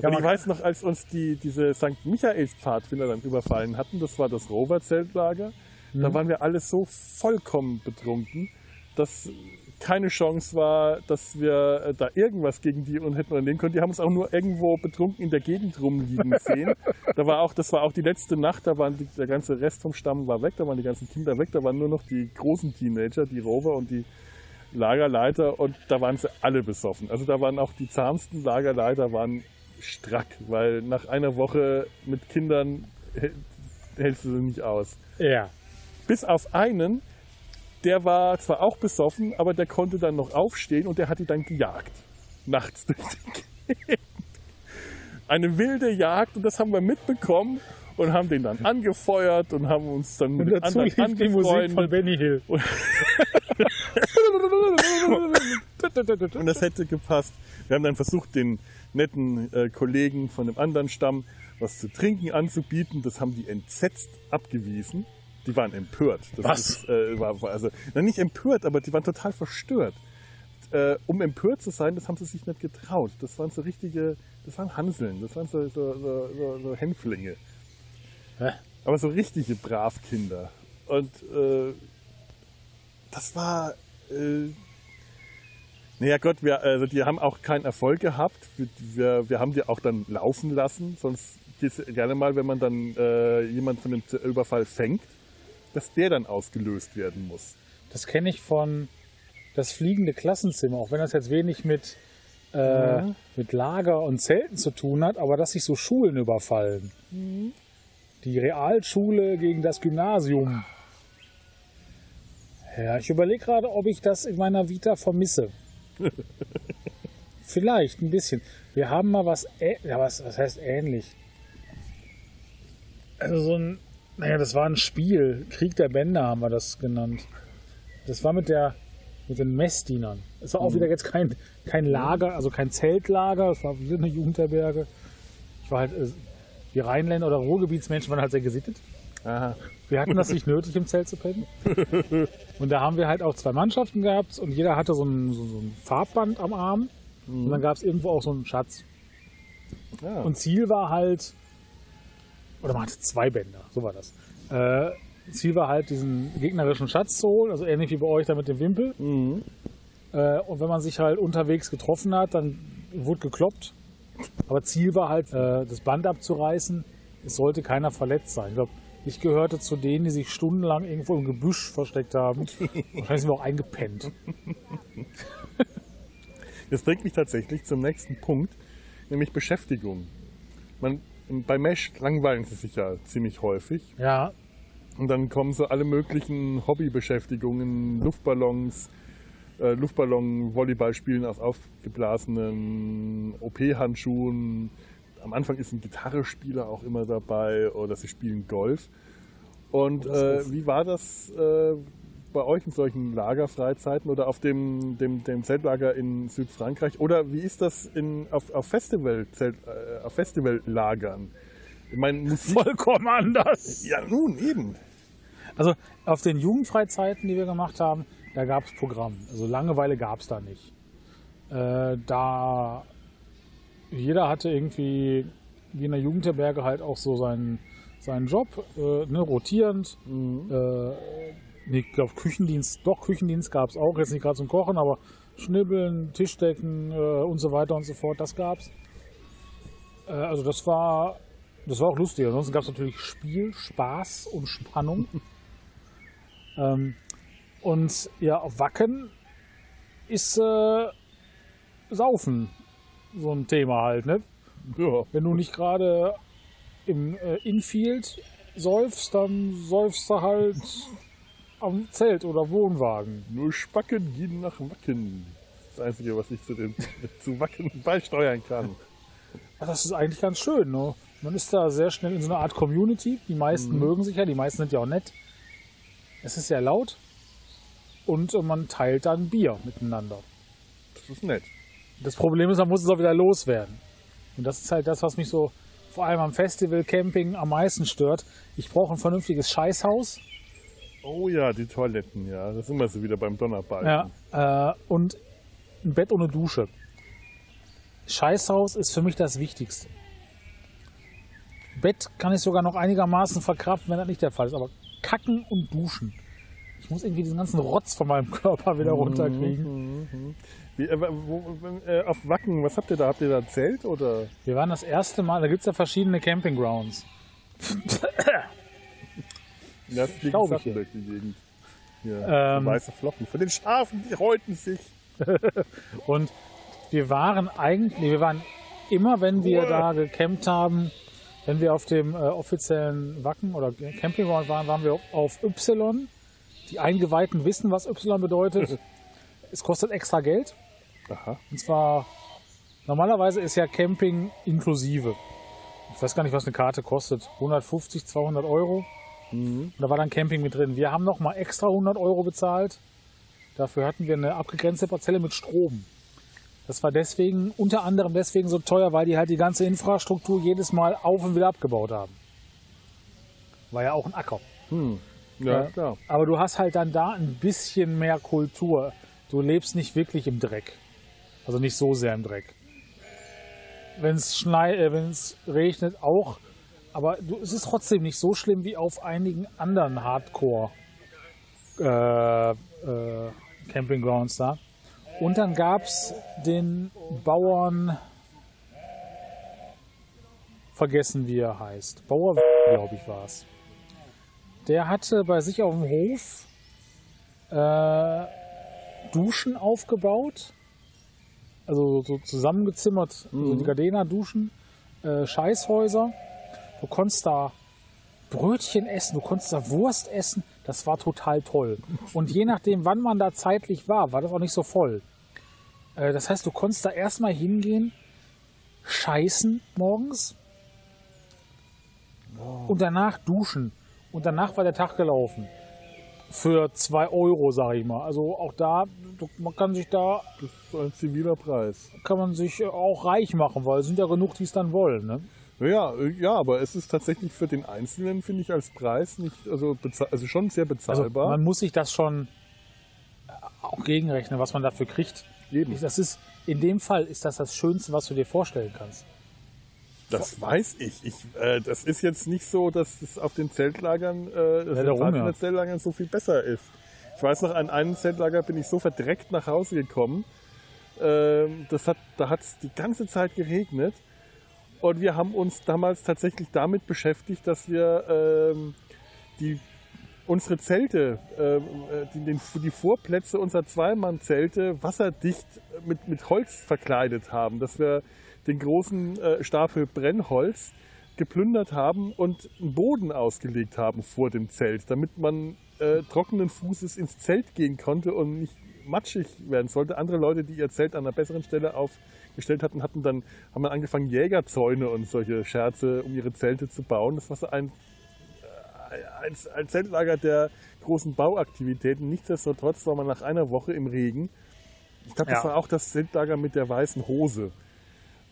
Ja, und ich weiß noch, als uns die, diese St. Michaels Pfadfinder dann überfallen hatten, das war das Rover-Zeltlager, Mhm. da waren wir alle so vollkommen betrunken, dass keine Chance war, dass wir äh, da irgendwas gegen die und hätten unternehmen können. Die haben uns auch nur irgendwo betrunken in der Gegend rumliegen sehen. da war auch, das war auch die letzte Nacht, da waren die, der ganze Rest vom Stamm war weg, da waren die ganzen Kinder weg, da waren nur noch die großen Teenager, die Rover und die Lagerleiter und da waren sie alle besoffen. Also da waren auch die zahmsten Lagerleiter waren strack, weil nach einer Woche mit Kindern hält- hältst du sie nicht aus. Ja. Bis auf einen, der war zwar auch besoffen, aber der konnte dann noch aufstehen und der hat die dann gejagt. Nachts durch die Gegend. Eine wilde Jagd und das haben wir mitbekommen und haben den dann angefeuert und haben uns dann Und mit dazu anderen lief die Musik von. Benny Hill. Und das hätte gepasst. Wir haben dann versucht, den netten äh, Kollegen von dem anderen Stamm was zu trinken anzubieten. Das haben die entsetzt abgewiesen. Die waren empört. Das Was? Ist, äh, war, war also, na, nicht empört, aber die waren total verstört. Äh, um empört zu sein, das haben sie sich nicht getraut. Das waren so richtige, das waren Hanseln, das waren so, so, so, so, so Hänflinge. Hä? Aber so richtige Bravkinder. Und äh, das war. Naja Gott, wir, also die haben auch keinen Erfolg gehabt. Wir, wir, wir haben die auch dann laufen lassen. Sonst geht es gerne mal, wenn man dann äh, jemand von dem Überfall fängt, dass der dann ausgelöst werden muss. Das kenne ich von das fliegende Klassenzimmer, auch wenn das jetzt wenig mit, äh, mit Lager und Zelten zu tun hat, aber dass sich so Schulen überfallen. Die Realschule gegen das Gymnasium. Ja, ich überlege gerade, ob ich das in meiner Vita vermisse. Vielleicht ein bisschen. Wir haben mal was, ja, was, was heißt ähnlich? Also so ein, naja, das war ein Spiel. Krieg der Bänder haben wir das genannt. Das war mit der, mit den Messdienern. Es war auch wieder jetzt kein, kein Lager, also kein Zeltlager. Es war wieder eine Jugendherberge. Ich war halt, äh, die Rheinländer oder Ruhrgebietsmenschen waren halt sehr gesittet. Aha. Wir hatten das nicht nötig, im Zelt zu pennen. Und da haben wir halt auch zwei Mannschaften gehabt und jeder hatte so ein, so, so ein Farbband am Arm. Und dann gab es irgendwo auch so einen Schatz. Ja. Und Ziel war halt, oder man hatte zwei Bänder, so war das. Äh, Ziel war halt, diesen gegnerischen Schatz zu holen, also ähnlich wie bei euch da mit dem Wimpel. Mhm. Äh, und wenn man sich halt unterwegs getroffen hat, dann wurde gekloppt. Aber Ziel war halt, äh, das Band abzureißen. Es sollte keiner verletzt sein. Ich glaube, ich gehörte zu denen, die sich stundenlang irgendwo im Gebüsch versteckt haben. Wahrscheinlich sind wir auch eingepennt. Das bringt mich tatsächlich zum nächsten Punkt, nämlich Beschäftigung. Man, bei Mesh langweilen sie sich ja ziemlich häufig. Ja, Und dann kommen so alle möglichen Hobbybeschäftigungen, Luftballons, äh, Luftballon-Volleyball spielen auf aufgeblasenen OP-Handschuhen. Am Anfang ist ein Gitarrespieler auch immer dabei oder sie spielen Golf. Und äh, wie war das äh, bei euch in solchen Lagerfreizeiten oder auf dem, dem, dem Zeltlager in Südfrankreich? Oder wie ist das in, auf, auf, Festival, Zelt, äh, auf Festivallagern? Ich meine, Musik. vollkommen anders. Ja, nun eben. Also auf den Jugendfreizeiten, die wir gemacht haben, da gab es Programm. Also Langeweile gab es da nicht. Äh, da jeder hatte irgendwie, wie in der Jugendherberge, halt auch so sein, seinen Job, äh, ne, rotierend. Mhm. Äh, ich glaube Küchendienst, doch Küchendienst gab es auch, jetzt nicht gerade zum Kochen, aber Schnibbeln, Tischdecken äh, und so weiter und so fort, das gab's. Äh, also das war, das war auch lustig. Ansonsten gab es natürlich Spiel, Spaß und Spannung. ähm, und ja, auf Wacken ist äh, Saufen so ein Thema halt, ne? Ja. Wenn du nicht gerade im äh, Infield säufst, dann säufst du halt am Zelt oder Wohnwagen. Nur Spacken gehen nach Wacken. Das Einzige, was ich zu, dem, zu Wacken beisteuern kann. Ja, Das ist eigentlich ganz schön. Ne? Man ist da sehr schnell in so einer Art Community. Die meisten mögen sich ja, die meisten sind ja auch nett. Es ist sehr laut und äh, man teilt dann Bier miteinander. Das ist nett. Das Problem ist, man muss es auch wieder loswerden. Und das ist halt das, was mich so vor allem am Festival Camping am meisten stört. Ich brauche ein vernünftiges Scheißhaus. Oh ja, die Toiletten, ja. Das sind wir so wieder beim Donnerbalken. Ja, äh, und ein Bett ohne Dusche. Scheißhaus ist für mich das Wichtigste. Bett kann ich sogar noch einigermaßen verkraften, wenn das nicht der Fall ist. Aber kacken und duschen. Ich muss irgendwie diesen ganzen Rotz von meinem Körper wieder runterkriegen. Wie, äh, wo, äh, auf Wacken, was habt ihr da? Habt ihr da ein Zelt oder? Wir waren das erste Mal, da gibt es ja verschiedene Campinggrounds. Ja, das hier. durch die Gegend. Hier, Ähm. weiße Flocken. Von den Schafen, die häuten sich. Und wir waren eigentlich, wir waren immer, wenn wir da gecampt haben, wenn wir auf dem äh, offiziellen Wacken oder Campingground waren, waren wir auf Y. Die Eingeweihten wissen, was Y bedeutet. es kostet extra Geld. Aha. Und zwar, normalerweise ist ja Camping inklusive. Ich weiß gar nicht, was eine Karte kostet. 150, 200 Euro. Und da war dann Camping mit drin. Wir haben noch mal extra 100 Euro bezahlt. Dafür hatten wir eine abgegrenzte Parzelle mit Strom. Das war deswegen, unter anderem deswegen so teuer, weil die halt die ganze Infrastruktur jedes Mal auf und wieder abgebaut haben. War ja auch ein Acker. Ja, Ja. klar. Aber du hast halt dann da ein bisschen mehr Kultur. Du lebst nicht wirklich im Dreck. Also nicht so sehr im Dreck. Wenn es äh, regnet auch. Aber du, es ist trotzdem nicht so schlimm wie auf einigen anderen Hardcore äh, äh, Campinggrounds da. Und dann gab es den Bauern, vergessen wie er heißt. Bauer, glaube ich, war es. Der hatte bei sich auf dem Hof äh, Duschen aufgebaut. Also so zusammengezimmert, so die Gardena-Duschen, äh, Scheißhäuser. Du konntest da Brötchen essen, du konntest da Wurst essen. Das war total toll. Und je nachdem, wann man da zeitlich war, war das auch nicht so voll. Äh, das heißt, du konntest da erstmal hingehen, scheißen morgens und danach duschen. Und danach war der Tag gelaufen. Für zwei Euro, sag ich mal. Also auch da, man kann sich da, Das ist ein ziviler Preis. kann man sich äh, auch reich machen, weil es sind ja genug, die es dann wollen. Ne? Ja, äh, ja, aber es ist tatsächlich für den Einzelnen, finde ich, als Preis nicht, also, also schon sehr Also bezahlbar. man muss sich das schon äh, auch gegenrechnen, was man dafür kriegt. Eben. Das ist, in dem Fall ist das das Schönste, was du dir vorstellen kannst. Das weiß ich. ich äh, das ist jetzt nicht so, dass es auf den Zeltlagern, äh, Ja, darum, Bezahlen ja. Zeltlagern so viel besser ist. Ich weiß noch, an einem Zeltlager bin ich so verdreckt nach Hause gekommen. Ähm, das hat, da hat es die ganze Zeit geregnet. Und wir haben uns damals tatsächlich damit beschäftigt, dass wir ähm, die, unsere Zelte, ähm, äh, die, die Vorplätze unserer Zweimann-Zelte wasserdicht mit, mit Holz verkleidet haben. Dass wir den großen äh, Stapel Brennholz geplündert haben und einen Boden ausgelegt haben vor dem Zelt, damit man äh, trockenen Fußes ins Zelt gehen konnte und nicht matschig werden sollte. Andere Leute, die ihr Zelt an einer besseren Stelle aufgestellt hatten, hatten dann, haben dann angefangen, Jägerzäune und solche Scherze um ihre Zelte zu bauen. Das war so ein, ein, ein Zeltlager der großen Bauaktivitäten. Nichtsdestotrotz war man nach einer Woche im Regen. Ich glaube, das Ja. war auch das Zeltlager mit der weißen Hose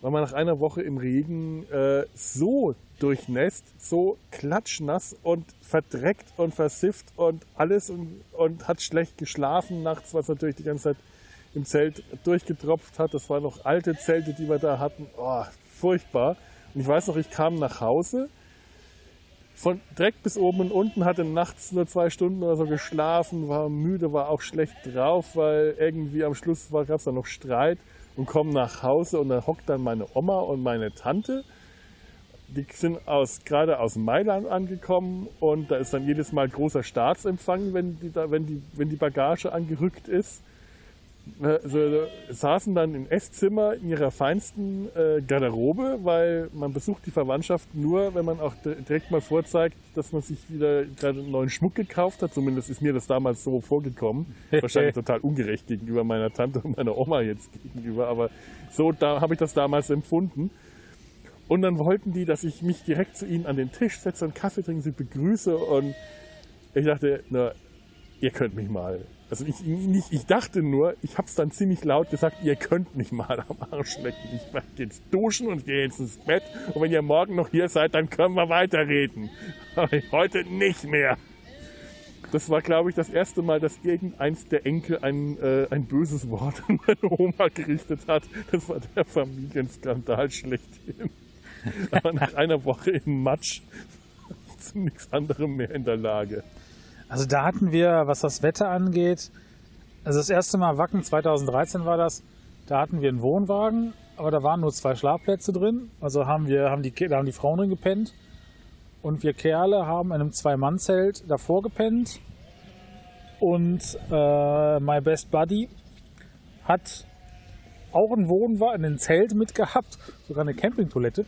war man nach einer Woche im Regen äh, so durchnässt, so klatschnass und verdreckt und versifft und alles und, und hat schlecht geschlafen nachts, was natürlich die ganze Zeit im Zelt durchgetropft hat. Das waren noch alte Zelte, die wir da hatten. Oh, furchtbar. Und ich weiß noch, ich kam nach Hause, von Dreck bis oben und unten, hatte nachts nur zwei Stunden oder so geschlafen, war müde, war auch schlecht drauf, weil irgendwie am Schluss gab es da noch Streit und komme nach Hause und da hockt dann meine Oma und meine Tante. Die sind aus, gerade aus Mailand angekommen und da ist dann jedes Mal großer Staatsempfang, wenn die, da, wenn die, wenn die Bagage angerückt ist. Also, saßen dann im Esszimmer in ihrer feinsten äh, Garderobe, weil man besucht die Verwandtschaft nur, wenn man auch direkt mal vorzeigt, dass man sich wieder gerade einen neuen Schmuck gekauft hat. Zumindest ist mir das damals so vorgekommen. Wahrscheinlich total ungerecht gegenüber meiner Tante und meiner Oma jetzt gegenüber, aber so da habe ich das damals empfunden. Und dann wollten die, dass ich mich direkt zu ihnen an den Tisch setze und Kaffee trinken, sie begrüße und ich dachte, na, ihr könnt mich mal also ich, nicht, ich dachte nur, ich habe es dann ziemlich laut gesagt, ihr könnt mich mal am Arsch lecken. Ich werde jetzt duschen und gehe jetzt ins Bett. Und wenn ihr morgen noch hier seid, dann können wir weiterreden. Aber heute nicht mehr. Das war, glaube ich, das erste Mal, dass irgendeins der Enkel ein, äh, ein böses Wort an meine Oma gerichtet hat. Das war der Familienskandal schlechthin. Aber nach einer Woche im Matsch zu nichts anderem mehr in der Lage. Also da hatten wir, was das Wetter angeht, also das erste Mal Wacken 2013 war das, da hatten wir einen Wohnwagen, aber da waren nur zwei Schlafplätze drin. Also haben wir, haben die, da haben die Frauen drin gepennt. Und wir Kerle haben in einem Zwei-Mann-Zelt davor gepennt. Und äh, My Best Buddy hat auch einen Wohnwagen, ein Zelt mitgehabt, sogar eine Campingtoilette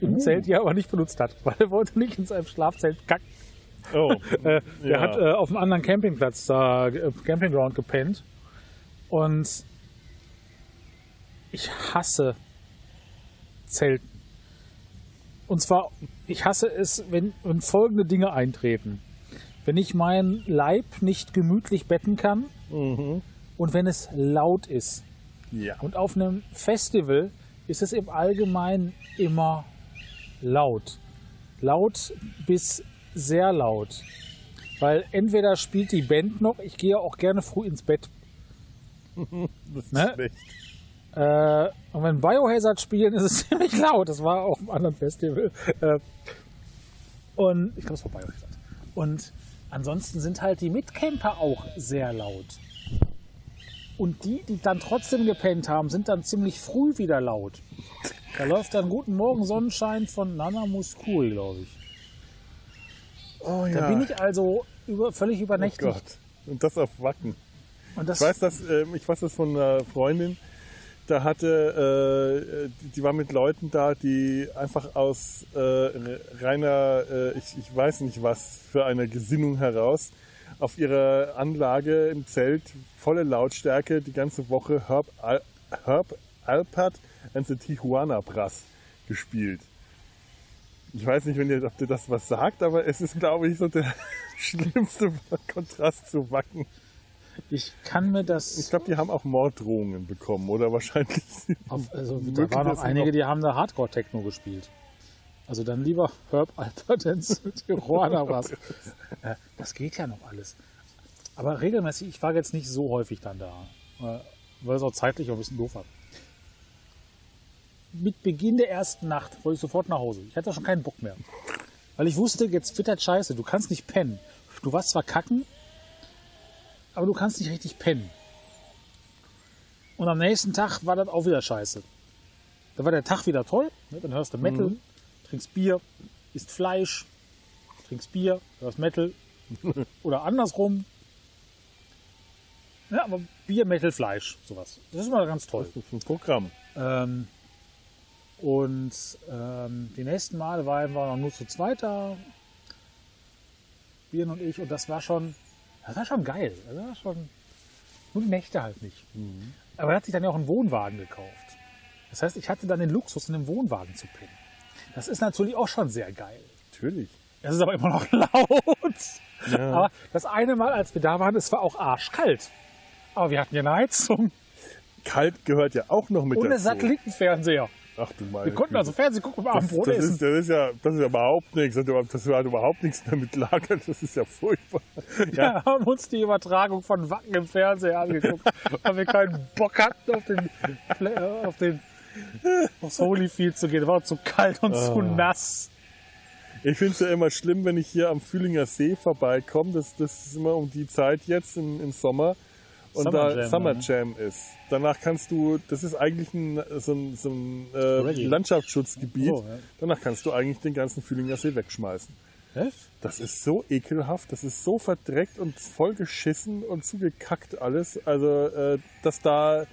im uh. Zelt, die er aber nicht benutzt hat, weil er wollte nicht in seinem Schlafzelt kacken. Oh, äh, der ja. hat äh, auf einem anderen Campingplatz da, äh, Campingground gepennt. Und ich hasse Zelten. Und zwar, ich hasse es, wenn, wenn folgende Dinge eintreten. Wenn ich meinen Leib nicht gemütlich betten kann mhm. und wenn es laut ist. Ja. Und auf einem Festival ist es im Allgemeinen immer laut. Laut bis sehr laut. Weil entweder spielt die Band noch, ich gehe auch gerne früh ins Bett. das ist ne? schlecht. Äh, und wenn Biohazard spielen, ist es ziemlich laut. Das war auch im anderen Festival. Äh, und ich glaube, es war Biohazard. Und ansonsten sind halt die Mitcamper auch sehr laut. Und die, die dann trotzdem gepennt haben, sind dann ziemlich früh wieder laut. Da läuft dann Guten Morgen Sonnenschein von Nana Muscuri, glaube ich. Oh, ja. Da bin ich also über, völlig übernächtigt. Oh Gott. Und das auf Wacken. Das ich weiß das, äh, ich weiß das von einer Freundin, da hatte, äh, die war mit Leuten da, die einfach aus äh, reiner, äh, ich, ich weiß nicht was, für eine Gesinnung heraus auf ihrer Anlage im Zelt volle Lautstärke die ganze Woche Herb, Al Herb Alpert and the Tijuana Brass gespielt. Ich weiß nicht, wenn ihr, ob dir das was sagt, aber es ist, glaube ich, so der schlimmste Kontrast zu Wacken. Ich kann mir das. Ich glaube, die haben auch Morddrohungen bekommen oder wahrscheinlich. Auf, also da waren auch einige, die haben da Hardcore-Techno gespielt. Also dann lieber Herb Alpertens Tijuana was. Das geht ja noch alles. Aber regelmäßig, ich war jetzt nicht so häufig dann da, äh, weil es auch zeitlich auch ein bisschen doof war mit Beginn der ersten Nacht wollte ich sofort nach Hause. Ich hatte schon keinen Bock mehr. Weil ich wusste, jetzt wird das scheiße. Du kannst nicht pennen. Du warst zwar kacken, aber du kannst nicht richtig pennen. Und am nächsten Tag war das auch wieder scheiße. Da war der Tag wieder toll. Ne? Dann hörst du Metal, mhm. trinkst Bier, isst Fleisch, trinkst Bier, hörst Metal. Oder andersrum. Ja, aber Bier, Metal, Fleisch, sowas. Das ist immer ganz toll. Das ist ein Programm. Ähm, und ähm, die nächsten Male waren wir noch nur zu zweit da, Bieren und ich, und das war schon, das war schon geil. Das war schon, nur die Nächte halt nicht. Mhm. Aber er hat sich dann ja auch einen Wohnwagen gekauft. Das heißt, ich hatte dann den Luxus, in einem Wohnwagen zu pennen. Das ist natürlich auch schon sehr geil. Natürlich. Es ist aber immer noch laut. Ja. Aber das eine Mal, als wir da waren, es war auch arschkalt. Aber wir hatten ja eine Heizung. Kalt gehört ja auch noch mit Ohne dazu. Satellitenfernseher. Ach du meine Wir konnten also Fernsehen gucken beim Abendbrot das, essen. Ist, das, ist ja, das ist ja überhaupt nichts. Das hat überhaupt nichts damit lagern. Das ist ja furchtbar. Ja, ja haben uns die Übertragung von Wacken im Fernsehen angeguckt, weil wir keinen Bock hatten, auf den, auf den aufs Holyfield zu gehen. Es war zu kalt und oh. zu nass. Ich finde es ja immer schlimm, wenn ich hier am Fühlinger See vorbeikomme. Das, das ist immer um die Zeit jetzt im, im Sommer. Und Summer da Jam, Summer ne? Jam ist. Danach kannst du, das ist eigentlich ein, so ein, so ein äh. Landschaftsschutzgebiet. So, ja. Danach kannst du eigentlich den ganzen Fühlinger See wegschmeißen. Echt? Das ist so ekelhaft, das ist so verdreckt und voll geschissen und zugekackt alles. Also, äh, dass da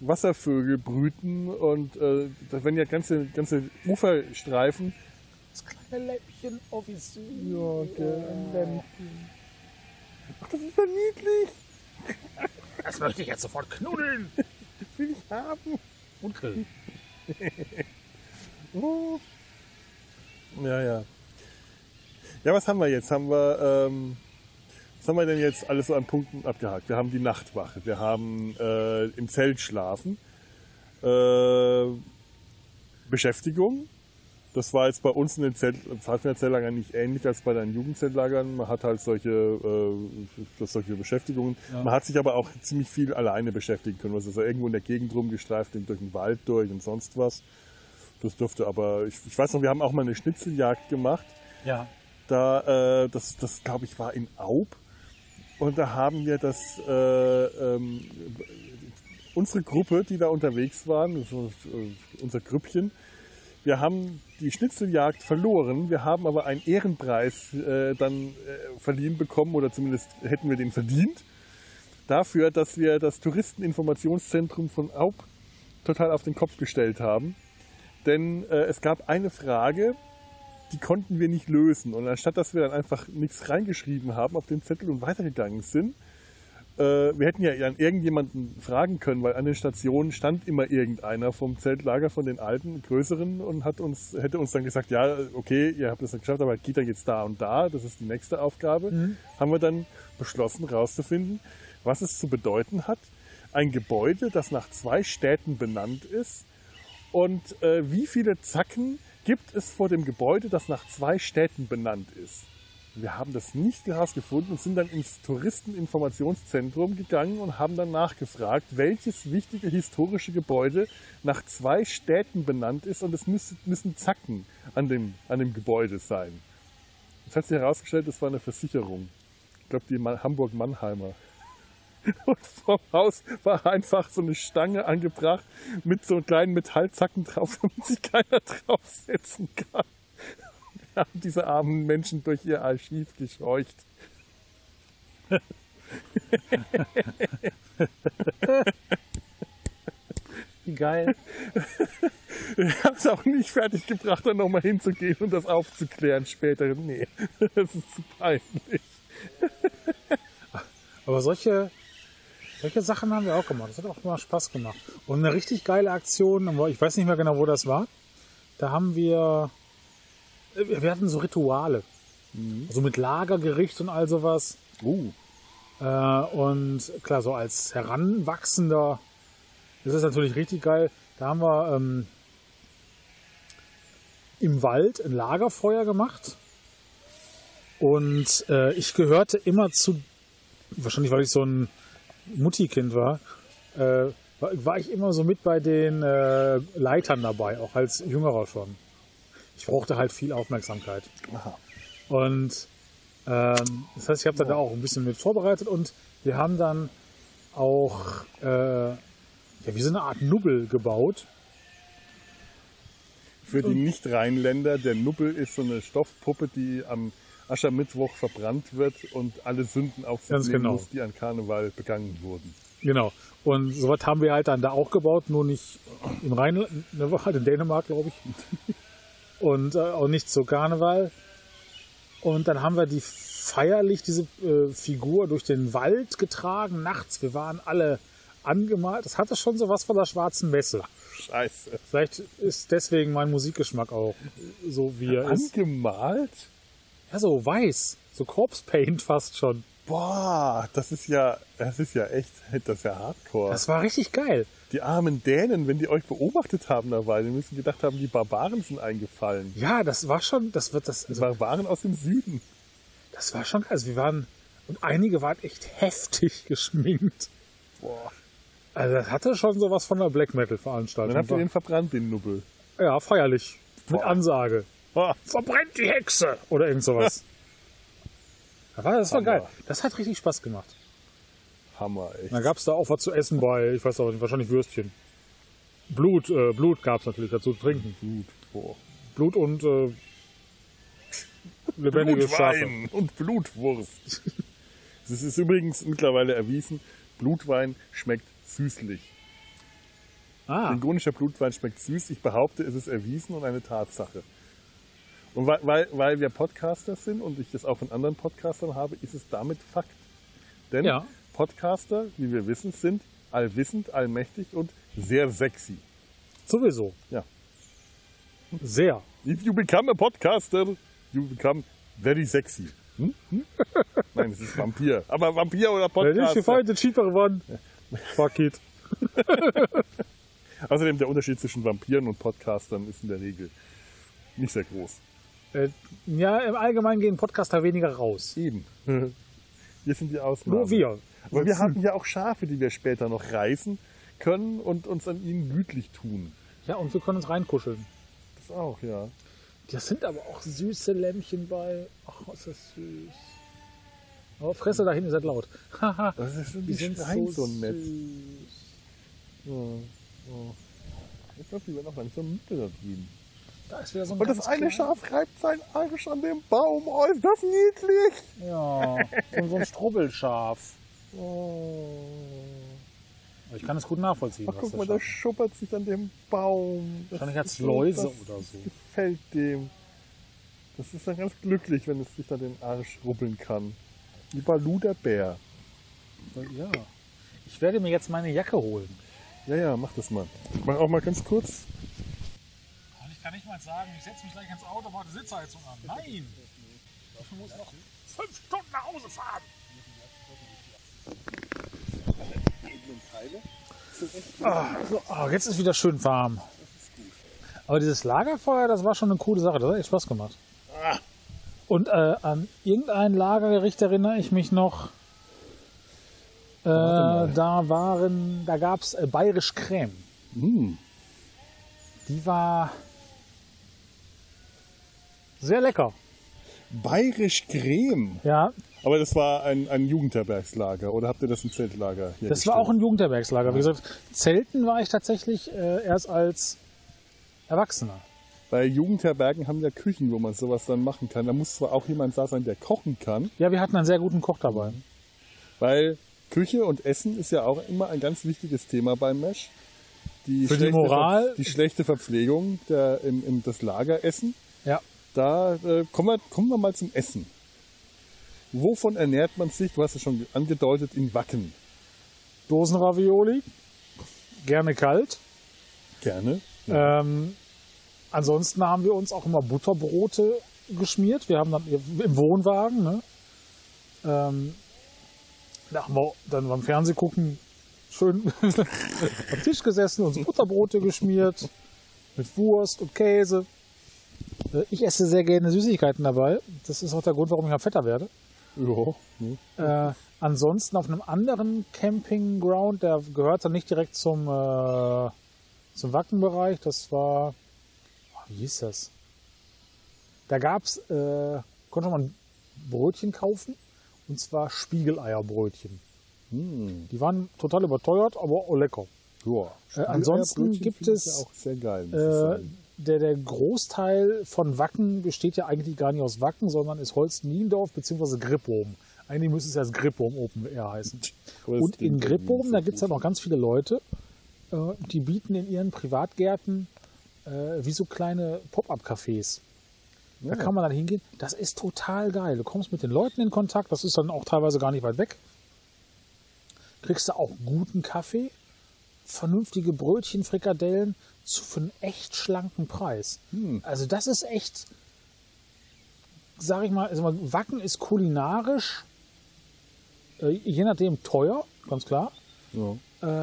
Wasservögel brüten und äh, da werden ja ganze, ganze Uferstreifen. Das kleine Läppchen, oh wie süß. Ja, Ach, das ist ja niedlich. Das möchte ich jetzt sofort knuddeln. Will ich haben. Und grillen. Oh. Ja, ja. Ja, was haben wir jetzt? Haben wir, ähm, was haben wir denn jetzt alles so an Punkten abgehakt? Wir haben die Nachtwache, wir haben äh, im Zelt schlafen, äh, Beschäftigung. Das war jetzt bei uns in den Zelt, Pfadfinderzeltlagern nicht ähnlich als bei deinen Jugendzeltlagern. Man hat halt solche, äh, solche Beschäftigungen. Man hat sich aber auch ziemlich viel alleine beschäftigen können. Also irgendwo in der Gegend rumgestreift, durch den Wald durch und sonst was. Das durfte aber, ich, ich weiß noch, wir haben auch mal eine Schnitzeljagd gemacht. Ja. Da, äh, das, das glaube ich, war in Aub. Und da haben wir das, äh, ähm, unsere Gruppe, die da unterwegs waren, äh, unser Grüppchen, wir haben die Schnitzeljagd verloren. Wir haben aber einen Ehrenpreis äh, dann äh, verliehen bekommen, oder zumindest hätten wir den verdient, dafür, dass wir das Touristeninformationszentrum von Aub total auf den Kopf gestellt haben. Denn äh, es gab eine Frage, die konnten wir nicht lösen. Und anstatt dass wir dann einfach nichts reingeschrieben haben auf den Zettel und weitergegangen sind, wir hätten ja an irgendjemanden fragen können, weil an den Stationen stand immer irgendeiner vom Zeltlager, von den alten, größeren und hat uns, hätte uns dann gesagt, ja, okay, ihr habt das nicht geschafft, aber geht er jetzt da und da, das ist die nächste Aufgabe. Haben wir dann beschlossen herauszufinden, was es zu bedeuten hat, ein Gebäude, das nach zwei Städten benannt ist, und äh, wie viele Zacken gibt es vor dem Gebäude, das nach zwei Städten benannt ist? Wir haben das nicht herausgefunden und sind dann ins Touristeninformationszentrum gegangen und haben dann nachgefragt, welches wichtige historische Gebäude nach zwei Städten benannt ist und es müssen, müssen Zacken an dem, an dem Gebäude sein. Jetzt hat sich herausgestellt, das war eine Versicherung. Ich glaube, die Ma- Hamburg-Mannheimer. Und vom Haus war einfach so eine Stange angebracht mit so kleinen Metallzacken drauf, damit sich keiner draufsetzen kann. Haben diese armen Menschen durch ihr Archiv gescheucht. Wie geil. Wir haben es auch nicht fertig gebracht, dann nochmal hinzugehen und das aufzuklären später. Nee, das ist zu peinlich. Aber solche, solche Sachen haben wir auch gemacht. Das hat auch immer Spaß gemacht. Und eine richtig geile Aktion, ich weiß nicht mehr genau, wo das war. Da haben wir, wir hatten so Rituale. So mit Lagergericht und all sowas. Uh, Äh, und klar, so als Heranwachsender ist es natürlich richtig geil. Da haben wir ähm, im Wald ein Lagerfeuer gemacht. Und äh, ich gehörte immer zu, wahrscheinlich weil ich so ein Muttikind war, äh, war, war ich immer so mit bei den äh, Leitern dabei, auch als Jüngerer schon. Ich brauchte halt viel Aufmerksamkeit. aha. Und ähm, das heißt, ich habe da auch ein bisschen mit vorbereitet und wir haben dann auch äh, ja, wie so eine Art Nubbel gebaut. Für die Nicht-Rheinländer, der Nubbel ist so eine Stoffpuppe, die am Aschermittwoch verbrannt wird und alle Sünden auf sich nehmen genau. muss, die an Karneval begangen wurden. Genau. Und sowas haben wir halt dann da auch gebaut, nur nicht im Rheinland, halt in Dänemark, glaube ich. Und äh, auch nicht zu Karneval. Und dann haben wir die feierlich, diese äh, Figur, durch den Wald getragen, nachts. Wir waren alle angemalt. Das hatte schon so was von der schwarzen Messe. Scheiße. Vielleicht ist deswegen mein Musikgeschmack auch so, wie er ist. Angemalt? Ja, so weiß. So Corpse Paint fast schon. Boah, das ist ja, das ist ja echt, das ist ja Hardcore. Das war richtig geil. Die armen Dänen, wenn die euch beobachtet haben dabei, die müssen gedacht haben, die Barbaren sind eingefallen. Ja, das war schon, das wird das, Die also, Barbaren aus dem Süden. das war schon geil. Also wir waren, und einige waren echt heftig geschminkt. Boah. Also das hatte schon sowas von einer Black Metal Dann habt ihr Veranstaltung. den verbrannt, den Nubbel. Ja, feierlich. Mit Boah. Ansage. verbrennt die Hexe oder irgend sowas. Das war, das war geil. Das hat richtig Spaß gemacht. Hammer, echt. Dann gab es da auch was zu essen bei, ich weiß auch nicht, wahrscheinlich Würstchen. Blut, äh, Blut gab es natürlich dazu zu trinken. Blut, boah. Blut und äh, lebendige Schafe. Blutwein und Blutwurst. Es ist übrigens mittlerweile erwiesen, Blutwein schmeckt süßlich. Ah, Klingonischer Blutwein schmeckt süß. Ich behaupte, es ist erwiesen und eine Tatsache. Und weil, weil, weil wir Podcaster sind und ich das auch von anderen Podcastern habe, ist es damit Fakt. Denn Ja. Podcaster, wie wir wissen, sind allwissend, allmächtig und sehr sexy. sowieso. Ja. Sehr. If you become a podcaster, you become very sexy. Hm? Hm? Nein, es ist Vampir. Aber Vampir oder Wenn ich Podcaster. gefallen, cheaper geworden. Fuck it. Außerdem der Unterschied zwischen Vampiren und Podcastern ist in der Regel nicht sehr groß. Äh, ja, im Allgemeinen gehen Podcaster weniger raus. Eben. Wir sind die Ausnahme. Nur wir. Aber wir hatten ja auch Schafe, die wir später noch reißen können und uns an ihnen gütlich tun. Ja, und wir können uns reinkuscheln. Das auch, ja. Das sind aber auch süße Lämmchen bei. Ach, ist das süß. Aber Fresse da hinten, ihr seid laut. Haha. Das ist schon Die die sind so so nett. süß. Ja, ja. Ich glaube, die werden auch so müde da drüben. Da ist wieder so ein Und das eine Schaf reibt seinen Arsch an dem Baum. Oh, ist das niedlich. Ja, so ein Strubbelschaf. Oh. Ich kann es gut nachvollziehen. Ach, guck mal, Schaf- schuppert sich an dem Baum. Das Wahrscheinlich so- Läuse das oder so. gefällt dem. Das ist dann ganz glücklich, wenn es sich dann den Arsch rubbeln kann. Wie Balu der Bär. Ja. Ich werde mir jetzt meine Jacke holen. Ja, ja, mach das mal. Ich mach auch mal ganz kurz. Und ich kann nicht mal sagen, ich setze mich gleich ins Auto, mache die Sitzheizung an. Nein! Ich muss noch fünf Stunden nach Hause fahren. So, ah, jetzt ist wieder schön warm. Aber dieses Lagerfeuer, das war schon eine coole Sache. Das hat echt Spaß gemacht. Und äh, an irgendein Lagergericht erinnere ich mich noch. Äh, da waren, da gab es äh, bayerisch Creme. Hm. Die war sehr lecker. Bayerisch Creme. Ja, Aber das war ein, ein Jugendherbergslager oder habt ihr das im Zeltlager hier das war auch ein Jugendherbergslager. Wie gesagt, Zelten war ich tatsächlich äh, erst als Erwachsener. Bei Jugendherbergen haben ja Küchen, wo man sowas dann machen kann. Da muss zwar auch jemand da sein, der kochen kann, Ja, wir hatten einen sehr guten Koch dabei. weil Küche und Essen ist ja auch immer ein ganz wichtiges Thema beim Mesh. Die Für die schlechte Moral- Ver die schlechte Verpflegung der, im, im, das Lageressen. Ja. Da äh, kommen, wir, kommen wir mal zum Essen. Wovon ernährt man sich? Du hast es schon angedeutet, in Wacken. Dosenravioli, gerne kalt. Gerne. Ähm, ansonsten haben wir uns auch immer Butterbrote geschmiert. Wir haben dann im Wohnwagen, ne? ähm, da haben wir dann beim Fernseh gucken schön am Tisch gesessen, uns Butterbrote geschmiert mit Wurst und Käse. Äh, Ich esse sehr gerne Süßigkeiten dabei. Das ist auch der Grund, warum ich mal fetter werde. Ja. ne? Äh, ansonsten auf einem anderen Campingground, der gehört dann nicht direkt zum, äh, zum Wackenbereich, das war, oh, wie hieß das? Da gab's, äh, konnte man Brötchen kaufen, und zwar Spiegeleierbrötchen. Hm. Die waren total überteuert, aber lecker. Ja. Äh, ansonsten gibt es, ja auch sehr geil. Der, der Großteil von Wacken besteht ja eigentlich gar nicht aus Wacken, sondern ist Holz-Niendorf bzw. Grippohm. Eigentlich müsste es ja das Grippohm Open Air heißen. Und in irgendwie da gibt es ja noch ganz viele Leute, äh, die bieten in ihren Privatgärten äh, wie so kleine Pop-up-Cafés. Da kann man dann hingehen. Das ist total geil. Du kommst mit den Leuten in Kontakt, das ist dann auch teilweise gar nicht weit weg. Kriegst du auch guten Kaffee, vernünftige Brötchen, Frikadellen zu für einen echt schlanken Preis. Hm. Also das ist echt, sag ich mal, also Wacken ist kulinarisch, äh, je nachdem teuer, ganz klar. Ja,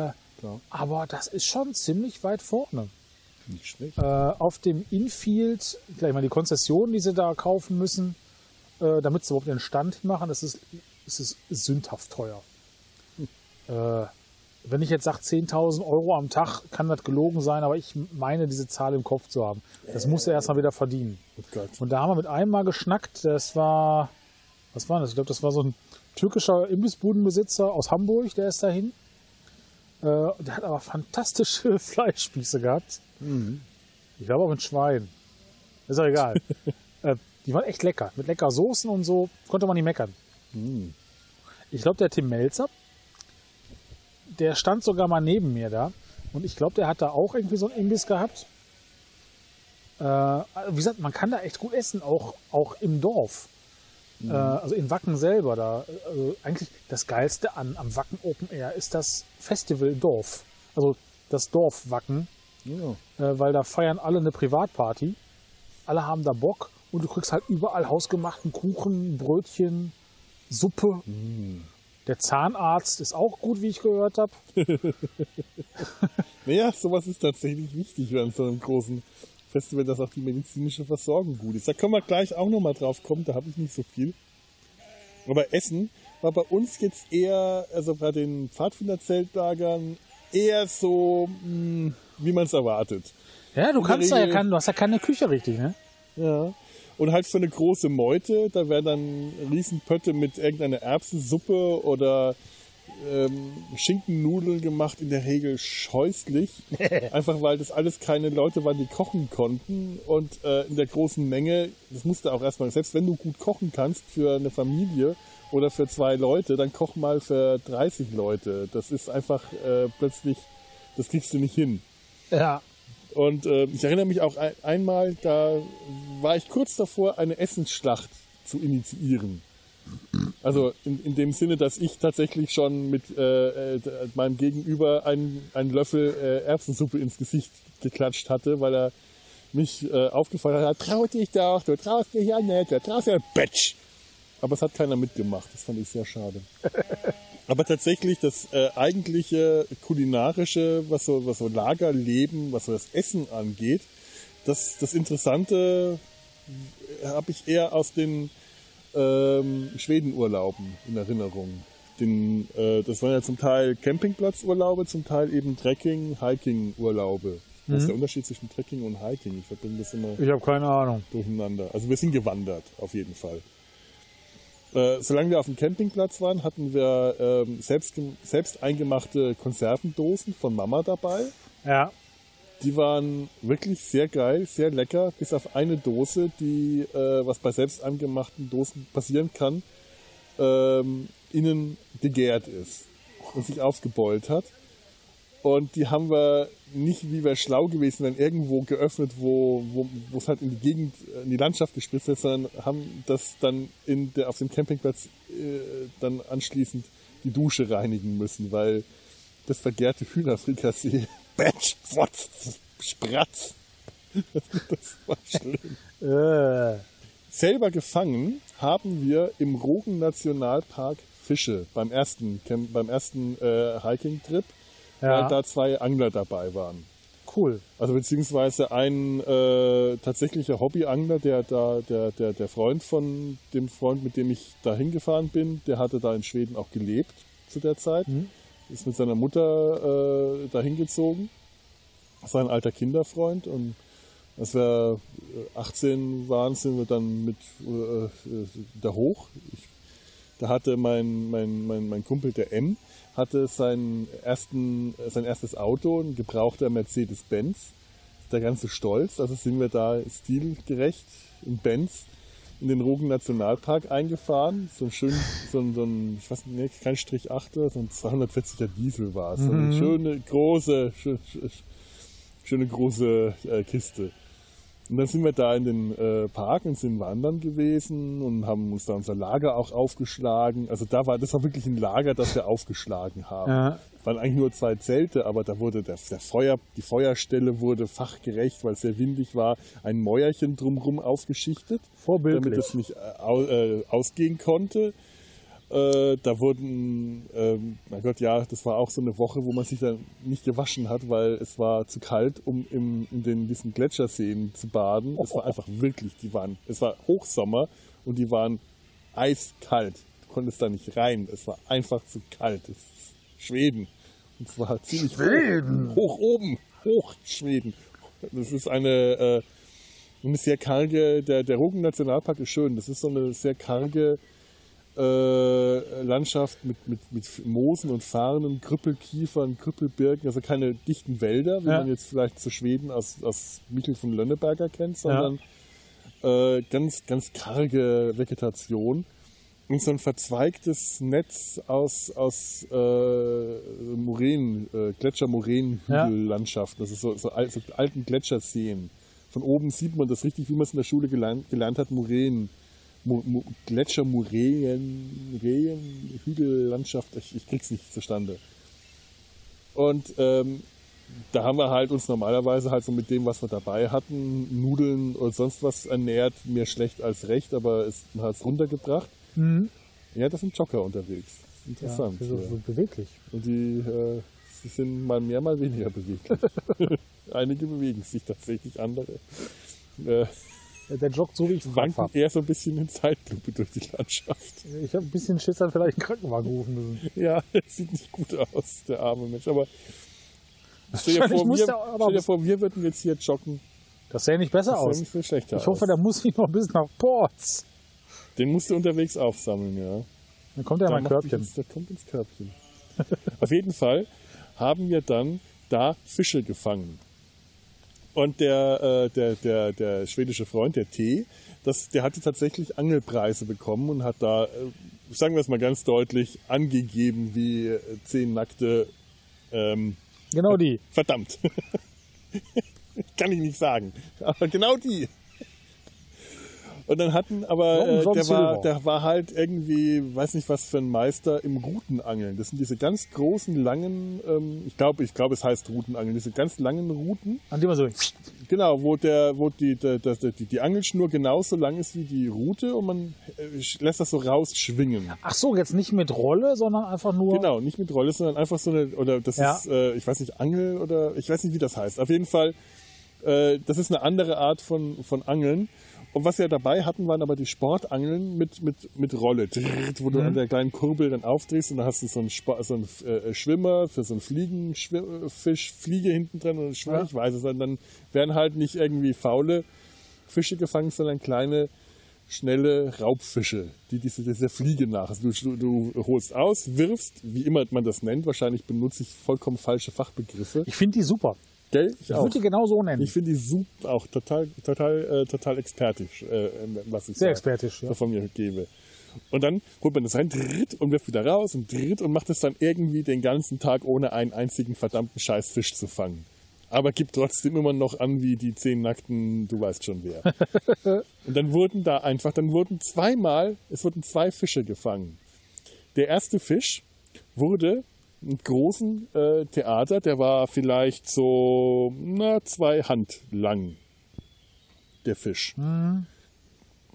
Äh, klar. aber das ist schon ziemlich weit vorne. Nicht schlecht. Äh, auf dem Infield, gleich mal die Konzessionen, die sie da kaufen müssen, äh, damit sie überhaupt den Stand machen, das ist, das ist sündhaft teuer. Äh, wenn ich jetzt sage 10.000 Euro am Tag, kann das gelogen sein, aber ich meine, diese Zahl im Kopf zu haben. Das muss er erstmal wieder verdienen. Oh. Und da haben wir mit einem mal geschnackt, das war, was war das? Ich glaube, das war so ein türkischer Imbissbudenbesitzer aus Hamburg, der ist dahin. Äh, der hat aber fantastische Fleischspieße gehabt. Ich glaube auch mit Schwein. Ist auch egal. äh, die waren echt lecker. Mit lecker Soßen und so. Konnte man nicht meckern. Ich glaube, der Tim Melzer, der stand sogar mal neben mir da. Und ich glaube, der hat da auch irgendwie so einen Imbiss gehabt. Äh, wie gesagt, man kann da echt gut essen, auch, auch im Dorf. Äh, also in Wacken selber. Da, also eigentlich das Geilste an, am Wacken Open Air ist das Festival Dorf. Also das Dorf Wacken, Ja. äh, weil da feiern alle eine Privatparty. Alle haben da Bock und du kriegst halt überall hausgemachten Kuchen, Brötchen, Suppe. Der Zahnarzt ist auch gut, wie ich gehört habe. Naja, sowas ist tatsächlich wichtig an so einem großen Festival, dass auch die medizinische Versorgung gut ist. Da können wir gleich auch nochmal drauf kommen, da habe ich nicht so viel. Aber Essen war bei uns jetzt eher, also bei den Pfadfinderzeltlagern, eher so, mh, wie man es erwartet. Ja, du der kannst ja kein, du hast ja keine Küche richtig, ne? Ja. Und halt für eine große Meute, da wären dann Riesenpötte mit irgendeiner Erbsensuppe oder ähm, Schinkennudeln gemacht, in der Regel scheußlich. Einfach weil das alles keine Leute waren, die kochen konnten. Und äh, in der großen Menge, das musste auch erstmal, selbst wenn du gut kochen kannst für eine Familie oder für zwei Leute, dann koch mal für 30 Leute. Das ist einfach äh, plötzlich, das kriegst du nicht hin. Ja. Und äh, ich erinnere mich auch ein, einmal, da war ich kurz davor, eine Essensschlacht zu initiieren. Also in, in dem Sinne, dass ich tatsächlich schon mit äh, äh, meinem Gegenüber einen, einen Löffel äh, Erbsensuppe ins Gesicht geklatscht hatte, weil er mich äh, aufgefordert hat, trau dich doch, du traust dich ja nicht, du traust ja Batsch. Aber es hat keiner mitgemacht, das fand ich sehr schade. Aber tatsächlich das äh, eigentliche kulinarische, was so, was so Lagerleben, was so das Essen angeht, das, das Interessante habe ich eher aus den ähm, Schwedenurlauben in Erinnerung. Den, äh, das waren ja zum Teil Campingplatzurlaube, zum Teil eben Trekking, Hiking-Urlaube. Was ist der Unterschied zwischen Trekking und Hiking? Ich verbinde das immer Ich habe keine Ahnung. durcheinander. Also wir sind gewandert, auf jeden Fall. Äh, solange wir auf dem Campingplatz waren, hatten wir ähm, selbst, selbst eingemachte Konservendosen von Mama dabei. Ja. Die waren wirklich sehr geil, sehr lecker, bis auf eine Dose, die, äh, was bei selbst eingemachten Dosen passieren kann, ähm, innen gegärt ist und sich aufgebeult hat. Und die haben wir nicht, wie wir schlau gewesen wären, irgendwo geöffnet, wo, wo, wo es halt in die Gegend, äh, in die Landschaft gespritzt ist, sondern haben das dann in der, auf dem Campingplatz äh, dann anschließend die Dusche reinigen müssen, weil das vergärte Hühnerfrikassee, Batsch, Pfotz, Spratz, das war schlimm. Äh, Selber gefangen haben wir im Rogen Nationalpark Fische beim ersten, beim ersten äh, Hiking-Trip, Ja. weil da zwei Angler dabei waren. cool. Also beziehungsweise ein äh, tatsächlicher Hobbyangler, der da, der, der, der Freund von dem Freund, mit dem ich da hingefahren bin, der hatte da in Schweden auch gelebt zu der Zeit. Ist mit seiner Mutter äh, da hingezogen. Das war ein alter Kinderfreund und als wir äh, 18 waren, sind wir dann mit äh, äh, da hoch. Ich, da hatte mein, mein, mein, mein Kumpel, der M, hatte seinen ersten, sein erstes Auto, ein gebrauchter Mercedes-Benz. Der ganze Stolz. Also sind wir da stilgerecht in Benz in den Rogen Nationalpark eingefahren. So ein schön, so ein, so ein ich weiß nicht, kein Strich 8 so ein 240er Diesel war es. So eine schöne, große, schö- schö- schöne große äh, Kiste. Und dann sind wir da in den äh, Park und sind wandern gewesen und haben uns da unser Lager auch aufgeschlagen. Also da war, das war wirklich ein Lager, das wir aufgeschlagen haben. Ja. Es waren eigentlich nur zwei Zelte, aber da wurde der, der Feuer, die Feuerstelle wurde fachgerecht, weil es sehr windig war, ein Mäuerchen drumherum aufgeschichtet, Vorbildlich. damit es nicht äh, äh, ausgehen konnte. Äh, da wurden, ähm, mein Gott, ja, das war auch so eine Woche, wo man sich dann nicht gewaschen hat, weil es war zu kalt, um im, in den, diesen Gletscherseen zu baden. Es war einfach wirklich, die waren, es war Hochsommer und die waren eiskalt. Du konntest da nicht rein. Es war einfach zu kalt. Es ist Schweden. Und zwar ziemlich Schweden. hoch, hoch oben, hoch Schweden. Das ist eine, äh, eine sehr karge, der, der Rogen Nationalpark ist schön. Das ist so eine sehr karge äh, Landschaft mit, mit, mit Moosen und Farnen, Krüppelkiefern, Krüppelbirken, also keine dichten Wälder, wie Ja. man jetzt vielleicht zu Schweden aus, aus Michel von Lönneberger kennt, sondern äh, ganz, ganz karge Vegetation und so ein verzweigtes Netz aus, aus äh, Moränen, äh, Gletscher-Moränenhügellandschaften. Das ist so, so, so alten Gletscherseen. Von oben sieht man das richtig, wie man es in der Schule gelernt, gelernt hat, Moränen. Mo, Gletscher-Moränen, Rehen, Hügellandschaft, ich, ich krieg's nicht zustande. Und ähm, da haben wir halt uns normalerweise halt so mit dem, was wir dabei hatten, Nudeln und sonst was ernährt, mehr schlecht als recht, aber es hat es runtergebracht. Ja, das sind Jogger unterwegs. Interessant. so, ja. so beweglich. Und die äh, sie sind mal mehr, mal weniger beweglich. Einige bewegen sich tatsächlich, andere äh, Der joggt so, wie ich fahre. eher so ein bisschen in Zeitlupe durch die Landschaft. Ich habe ein bisschen Schiss, dann vielleicht einen Krankenwagen rufen müssen. Ja, sieht nicht gut aus, der arme Mensch. Aber stell dir, vor, wir, stell dir vor, wir würden jetzt hier joggen. Das sähe nicht besser Das aus. nicht viel schlechter Ich hoffe, der muss nicht noch bis nach Ports. Den musst du unterwegs aufsammeln, ja. Dann kommt er in Da mein Körbchen. Ins, der kommt ins Körbchen. Auf jeden Fall haben wir dann da Fische gefangen. Und der, äh, der, der, der schwedische Freund, der T, das, der hatte tatsächlich Angelpreise bekommen und hat da, äh, sagen wir es mal ganz deutlich, angegeben wie äh, zehn nackte, ähm, Genau die. verdammt. Kann ich nicht sagen. Aber genau die. Und dann hatten aber, äh, der, war, der war halt irgendwie, weiß nicht was für ein Meister im Routenangeln. Das sind diese ganz großen, langen, ähm, ich glaube, ich glaube, es heißt Routenangeln, diese ganz langen Routen. An dem man so. Genau, wo der, wo die, der, der, der, die, die Angelschnur genauso lang ist wie die Route und man äh, lässt das so rausschwingen. Ach so, jetzt nicht mit Rolle, sondern einfach nur. Genau, nicht mit Rolle, sondern einfach so eine, oder das Ja. ist, äh, ich weiß nicht, Angel oder ich weiß nicht, wie das heißt. Auf jeden Fall, äh, das ist eine andere Art von, von Angeln. Und was wir dabei hatten, waren aber die Sportangeln mit, mit, mit Rolle, wo du an der kleinen Kurbel dann aufdrehst und dann hast du so einen, Spa- so einen äh, Schwimmer für so einen Fliegen, Schwi- Fisch, Fliege hinten dran und Schwimmer, Ja. ich weiß es, dann werden halt nicht irgendwie faule Fische gefangen, sondern kleine, schnelle Raubfische, die diese, diese Fliege nach. Also du, du holst aus, wirfst, wie immer man das nennt, wahrscheinlich benutze ich vollkommen falsche Fachbegriffe. Ich finde die super. Gell? Ich Ich würde die genau so nennen. Ich finde die super, auch total, total, äh, total expertisch, äh, was ich Sehr da- expertisch, ja. von mir gebe. Und dann holt man das rein, dritt und wirft wieder raus und dritt und macht es dann irgendwie den ganzen Tag ohne einen einzigen verdammten Scheißfisch zu fangen. Aber gibt trotzdem immer noch an wie die zehn nackten, du weißt schon wer. und dann wurden da einfach, dann wurden zweimal, es wurden zwei Fische gefangen. Der erste Fisch wurde großen äh, Theater, der war vielleicht so na, zwei Hand lang, der Fisch.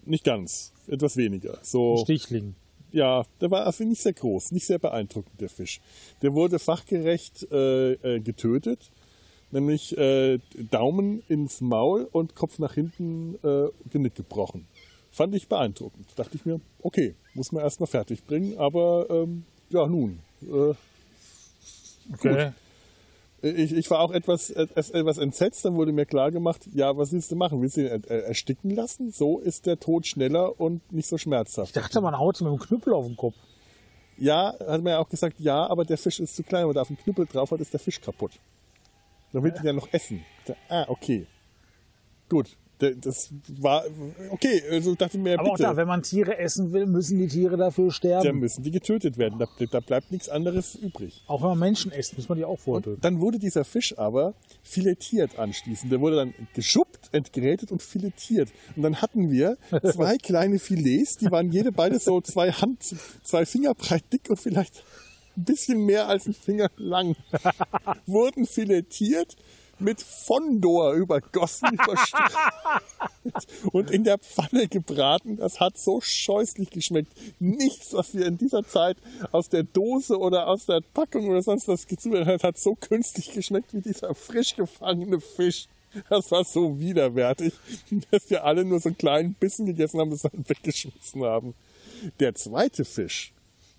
Nicht ganz, etwas weniger. So, Stichling. ja, der war also nicht sehr groß, nicht sehr beeindruckend, der Fisch. Der wurde fachgerecht äh, äh, getötet, nämlich äh, Daumen ins Maul und Kopf nach hinten äh, Genick gebrochen. Fand ich beeindruckend. Dachte ich mir, okay, muss man erstmal fertig bringen, aber ähm, ja, nun. Äh, Okay. ich, ich war auch etwas, etwas, etwas entsetzt, dann wurde mir klar gemacht, ja, was willst du machen? Willst du ihn er- er- ersticken lassen? So ist der Tod schneller und nicht so schmerzhaft. Ich dachte, man haut mit dem Knüppel auf den Kopf. Ja, hat man ja auch gesagt, ja, aber der Fisch ist zu klein, wenn man da auf den Knüppel drauf hat, ist der Fisch kaputt. Dann will den ja noch essen. Ah, okay. Gut. Da- Das war, okay, also ich dachte mir, Aber auch bitte, da, wenn man Tiere essen will, müssen die Tiere dafür dann sterben. müssen die getötet werden. Da, da bleibt nichts anderes übrig. Auch wenn man Menschen isst, muss man die auch vortöten. Dann wurde dieser Fisch aber filetiert anschließend. Der wurde dann geschuppt, entgrätet und filetiert. Und dann hatten wir zwei kleine Filets, die waren jede beide so zwei Hand, zwei Finger breit dick und vielleicht ein bisschen mehr als ein Finger lang. Wurden filetiert, mit Fondor übergossen, und in der Pfanne gebraten. Das hat so scheußlich geschmeckt. Nichts, was wir in dieser Zeit aus der Dose oder aus der Packung oder sonst was gezubereitet hat, hat so künstlich geschmeckt wie dieser frisch gefangene Fisch. Das war so widerwärtig, dass wir alle nur so einen kleinen Bissen gegessen haben, das dann weggeschmissen haben. Der zweite Fisch,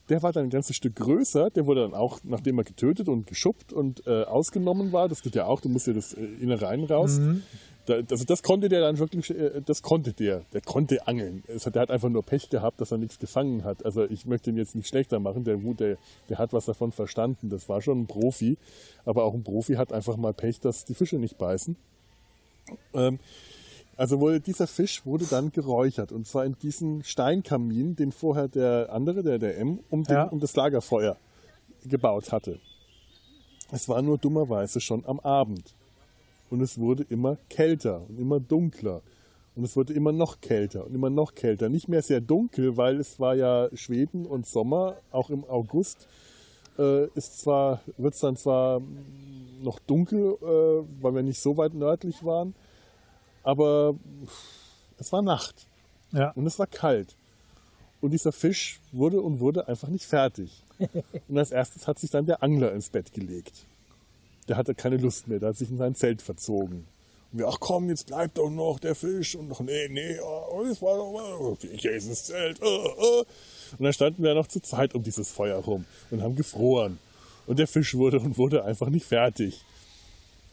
Der war dann ein ganzes Stück größer. Der wurde dann auch, nachdem er getötet und geschuppt und äh, ausgenommen war, das geht ja auch, du musst ja das äh, Innereien raus. Mhm. Da, also das konnte der dann wirklich, äh, das konnte der. Der konnte angeln. Es hat, der hat einfach nur Pech gehabt, dass er nichts gefangen hat. Also ich möchte ihn jetzt nicht schlechter machen. Der, der, der hat was davon verstanden. Das war schon ein Profi. Aber auch ein Profi hat einfach mal Pech, dass die Fische nicht beißen. Ähm, also wurde, dieser Fisch wurde dann geräuchert und zwar in diesen Steinkamin, den vorher der andere, der der M, um, den, Ja. um das Lagerfeuer gebaut hatte. Es war nur dummerweise schon am Abend und es wurde immer kälter und immer dunkler und es wurde immer noch kälter und immer noch kälter. Nicht mehr sehr dunkel, weil es war ja Schweden und Sommer, auch im August äh, ist zwar wird es dann zwar noch dunkel, äh, weil wir nicht so weit nördlich waren, aber es war Nacht Ja. und es war kalt. Und dieser Fisch wurde und wurde einfach nicht fertig. Und als erstes hat sich dann der Angler ins Bett gelegt. Der hatte keine Lust mehr, der hat sich in sein Zelt verzogen. Und wir, ach komm, jetzt bleibt doch noch der Fisch. Und noch, nee, nee, oh, das war doch, ich gehe ins Zelt. Oh, oh. Und dann standen wir noch zu zweit um dieses Feuer rum und haben gefroren. Und der Fisch wurde und wurde einfach nicht fertig.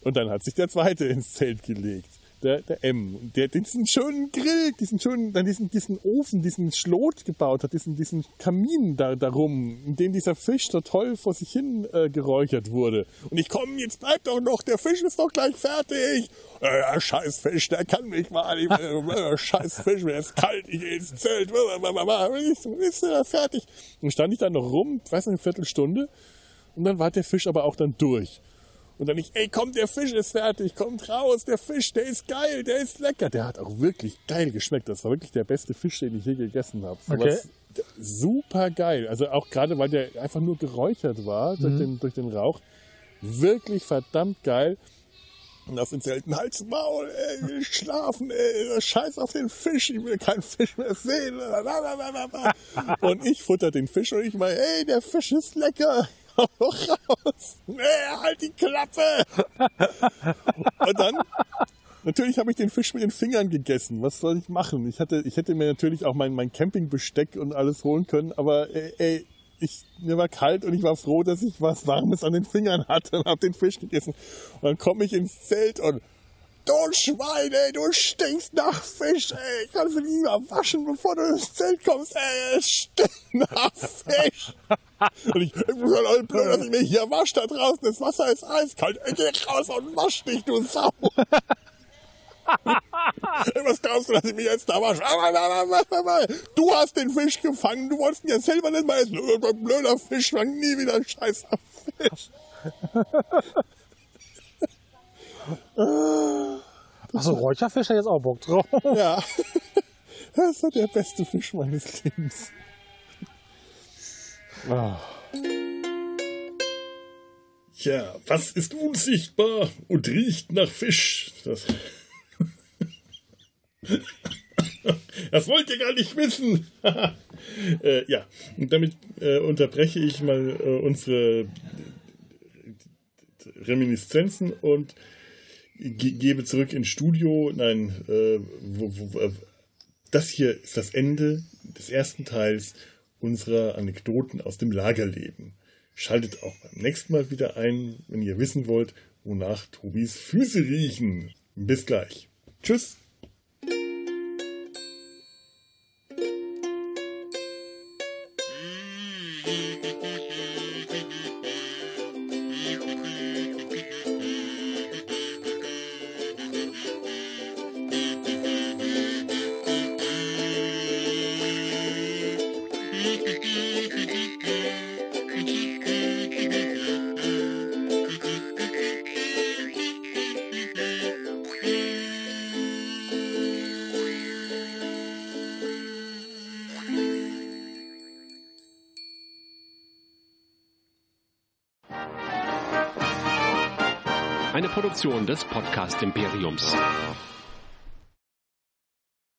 Und dann hat sich der zweite ins Zelt gelegt. Der, der M, der diesen schönen Grill, diesen schönen, diesen, diesen Ofen, diesen Schlot gebaut hat, diesen, diesen Kamin da, darum, in dem dieser Fisch so toll vor sich hin äh, geräuchert wurde. Und ich komme, jetzt bleibt doch noch, der Fisch ist doch gleich fertig. Äh, scheiß Fisch, der kann mich mal, nicht mehr. äh, scheiß Fisch, mir ist kalt, ich gehe ins Zelt, ist er fertig. Und stand ich dann noch rum, weiß nicht, eine Viertelstunde, und dann war der Fisch aber auch dann durch. Und dann ich, ey, komm, der Fisch ist fertig, kommt raus, der Fisch, der ist geil, der ist lecker. Der hat auch wirklich geil geschmeckt. Das war wirklich der beste Fisch, den ich je gegessen habe. So Okay. Super geil. Also auch gerade, weil der einfach nur geräuchert war durch, den, durch den Rauch. Wirklich verdammt geil. Und aus den Zelten, Hals, Maul, ey, ich will schlafen, ey, scheiß auf den Fisch, ich will keinen Fisch mehr sehen. Und ich futter den Fisch und ich meine, ey, der Fisch ist lecker. Raus. Nee, halt die Klappe. Und dann, natürlich habe ich den Fisch mit den Fingern gegessen. Was soll ich machen? Ich hatte, ich hätte mir natürlich auch mein, mein Campingbesteck und alles holen können, aber ey, ey ich, mir war kalt und ich war froh, dass ich was Warmes an den Fingern hatte und habe den Fisch gegessen. Und dann komme ich ins Zelt und Du Schwein, ey, du stinkst nach Fisch, ey. Kannst du lieber waschen, bevor du ins Zelt kommst, ey. Es stinkt nach Fisch. Und ich, muss halt blöd, dass ich mich hier wasche da draußen. Das Wasser ist eiskalt. Ey, geh raus und wasch dich, du Sau. Was glaubst du, dass ich mich jetzt da wasche? Du hast den Fisch gefangen. Du wolltest ihn ja selber nicht mal essen. Blöder Fisch, fang nie wieder scheißer Fisch. Achso, Räucherfisch hat jetzt auch Bock drauf. Ja. Das war der beste Fisch meines Lebens. Ah. Ja, was ist unsichtbar und riecht nach Fisch? Das, das wollt ihr gar nicht wissen. äh, ja, und damit äh, unterbreche ich mal äh, unsere Reminiszenzen und ge gebe zurück ins Studio. Nein, äh, wo, wo, äh, das hier ist das Ende des ersten Teils unserer Anekdoten aus dem Lagerleben. Schaltet auch beim nächsten Mal wieder ein, wenn ihr wissen wollt, wonach Tobis Füße riechen. Bis gleich. Tschüss. Produktion des Podcast Imperiums.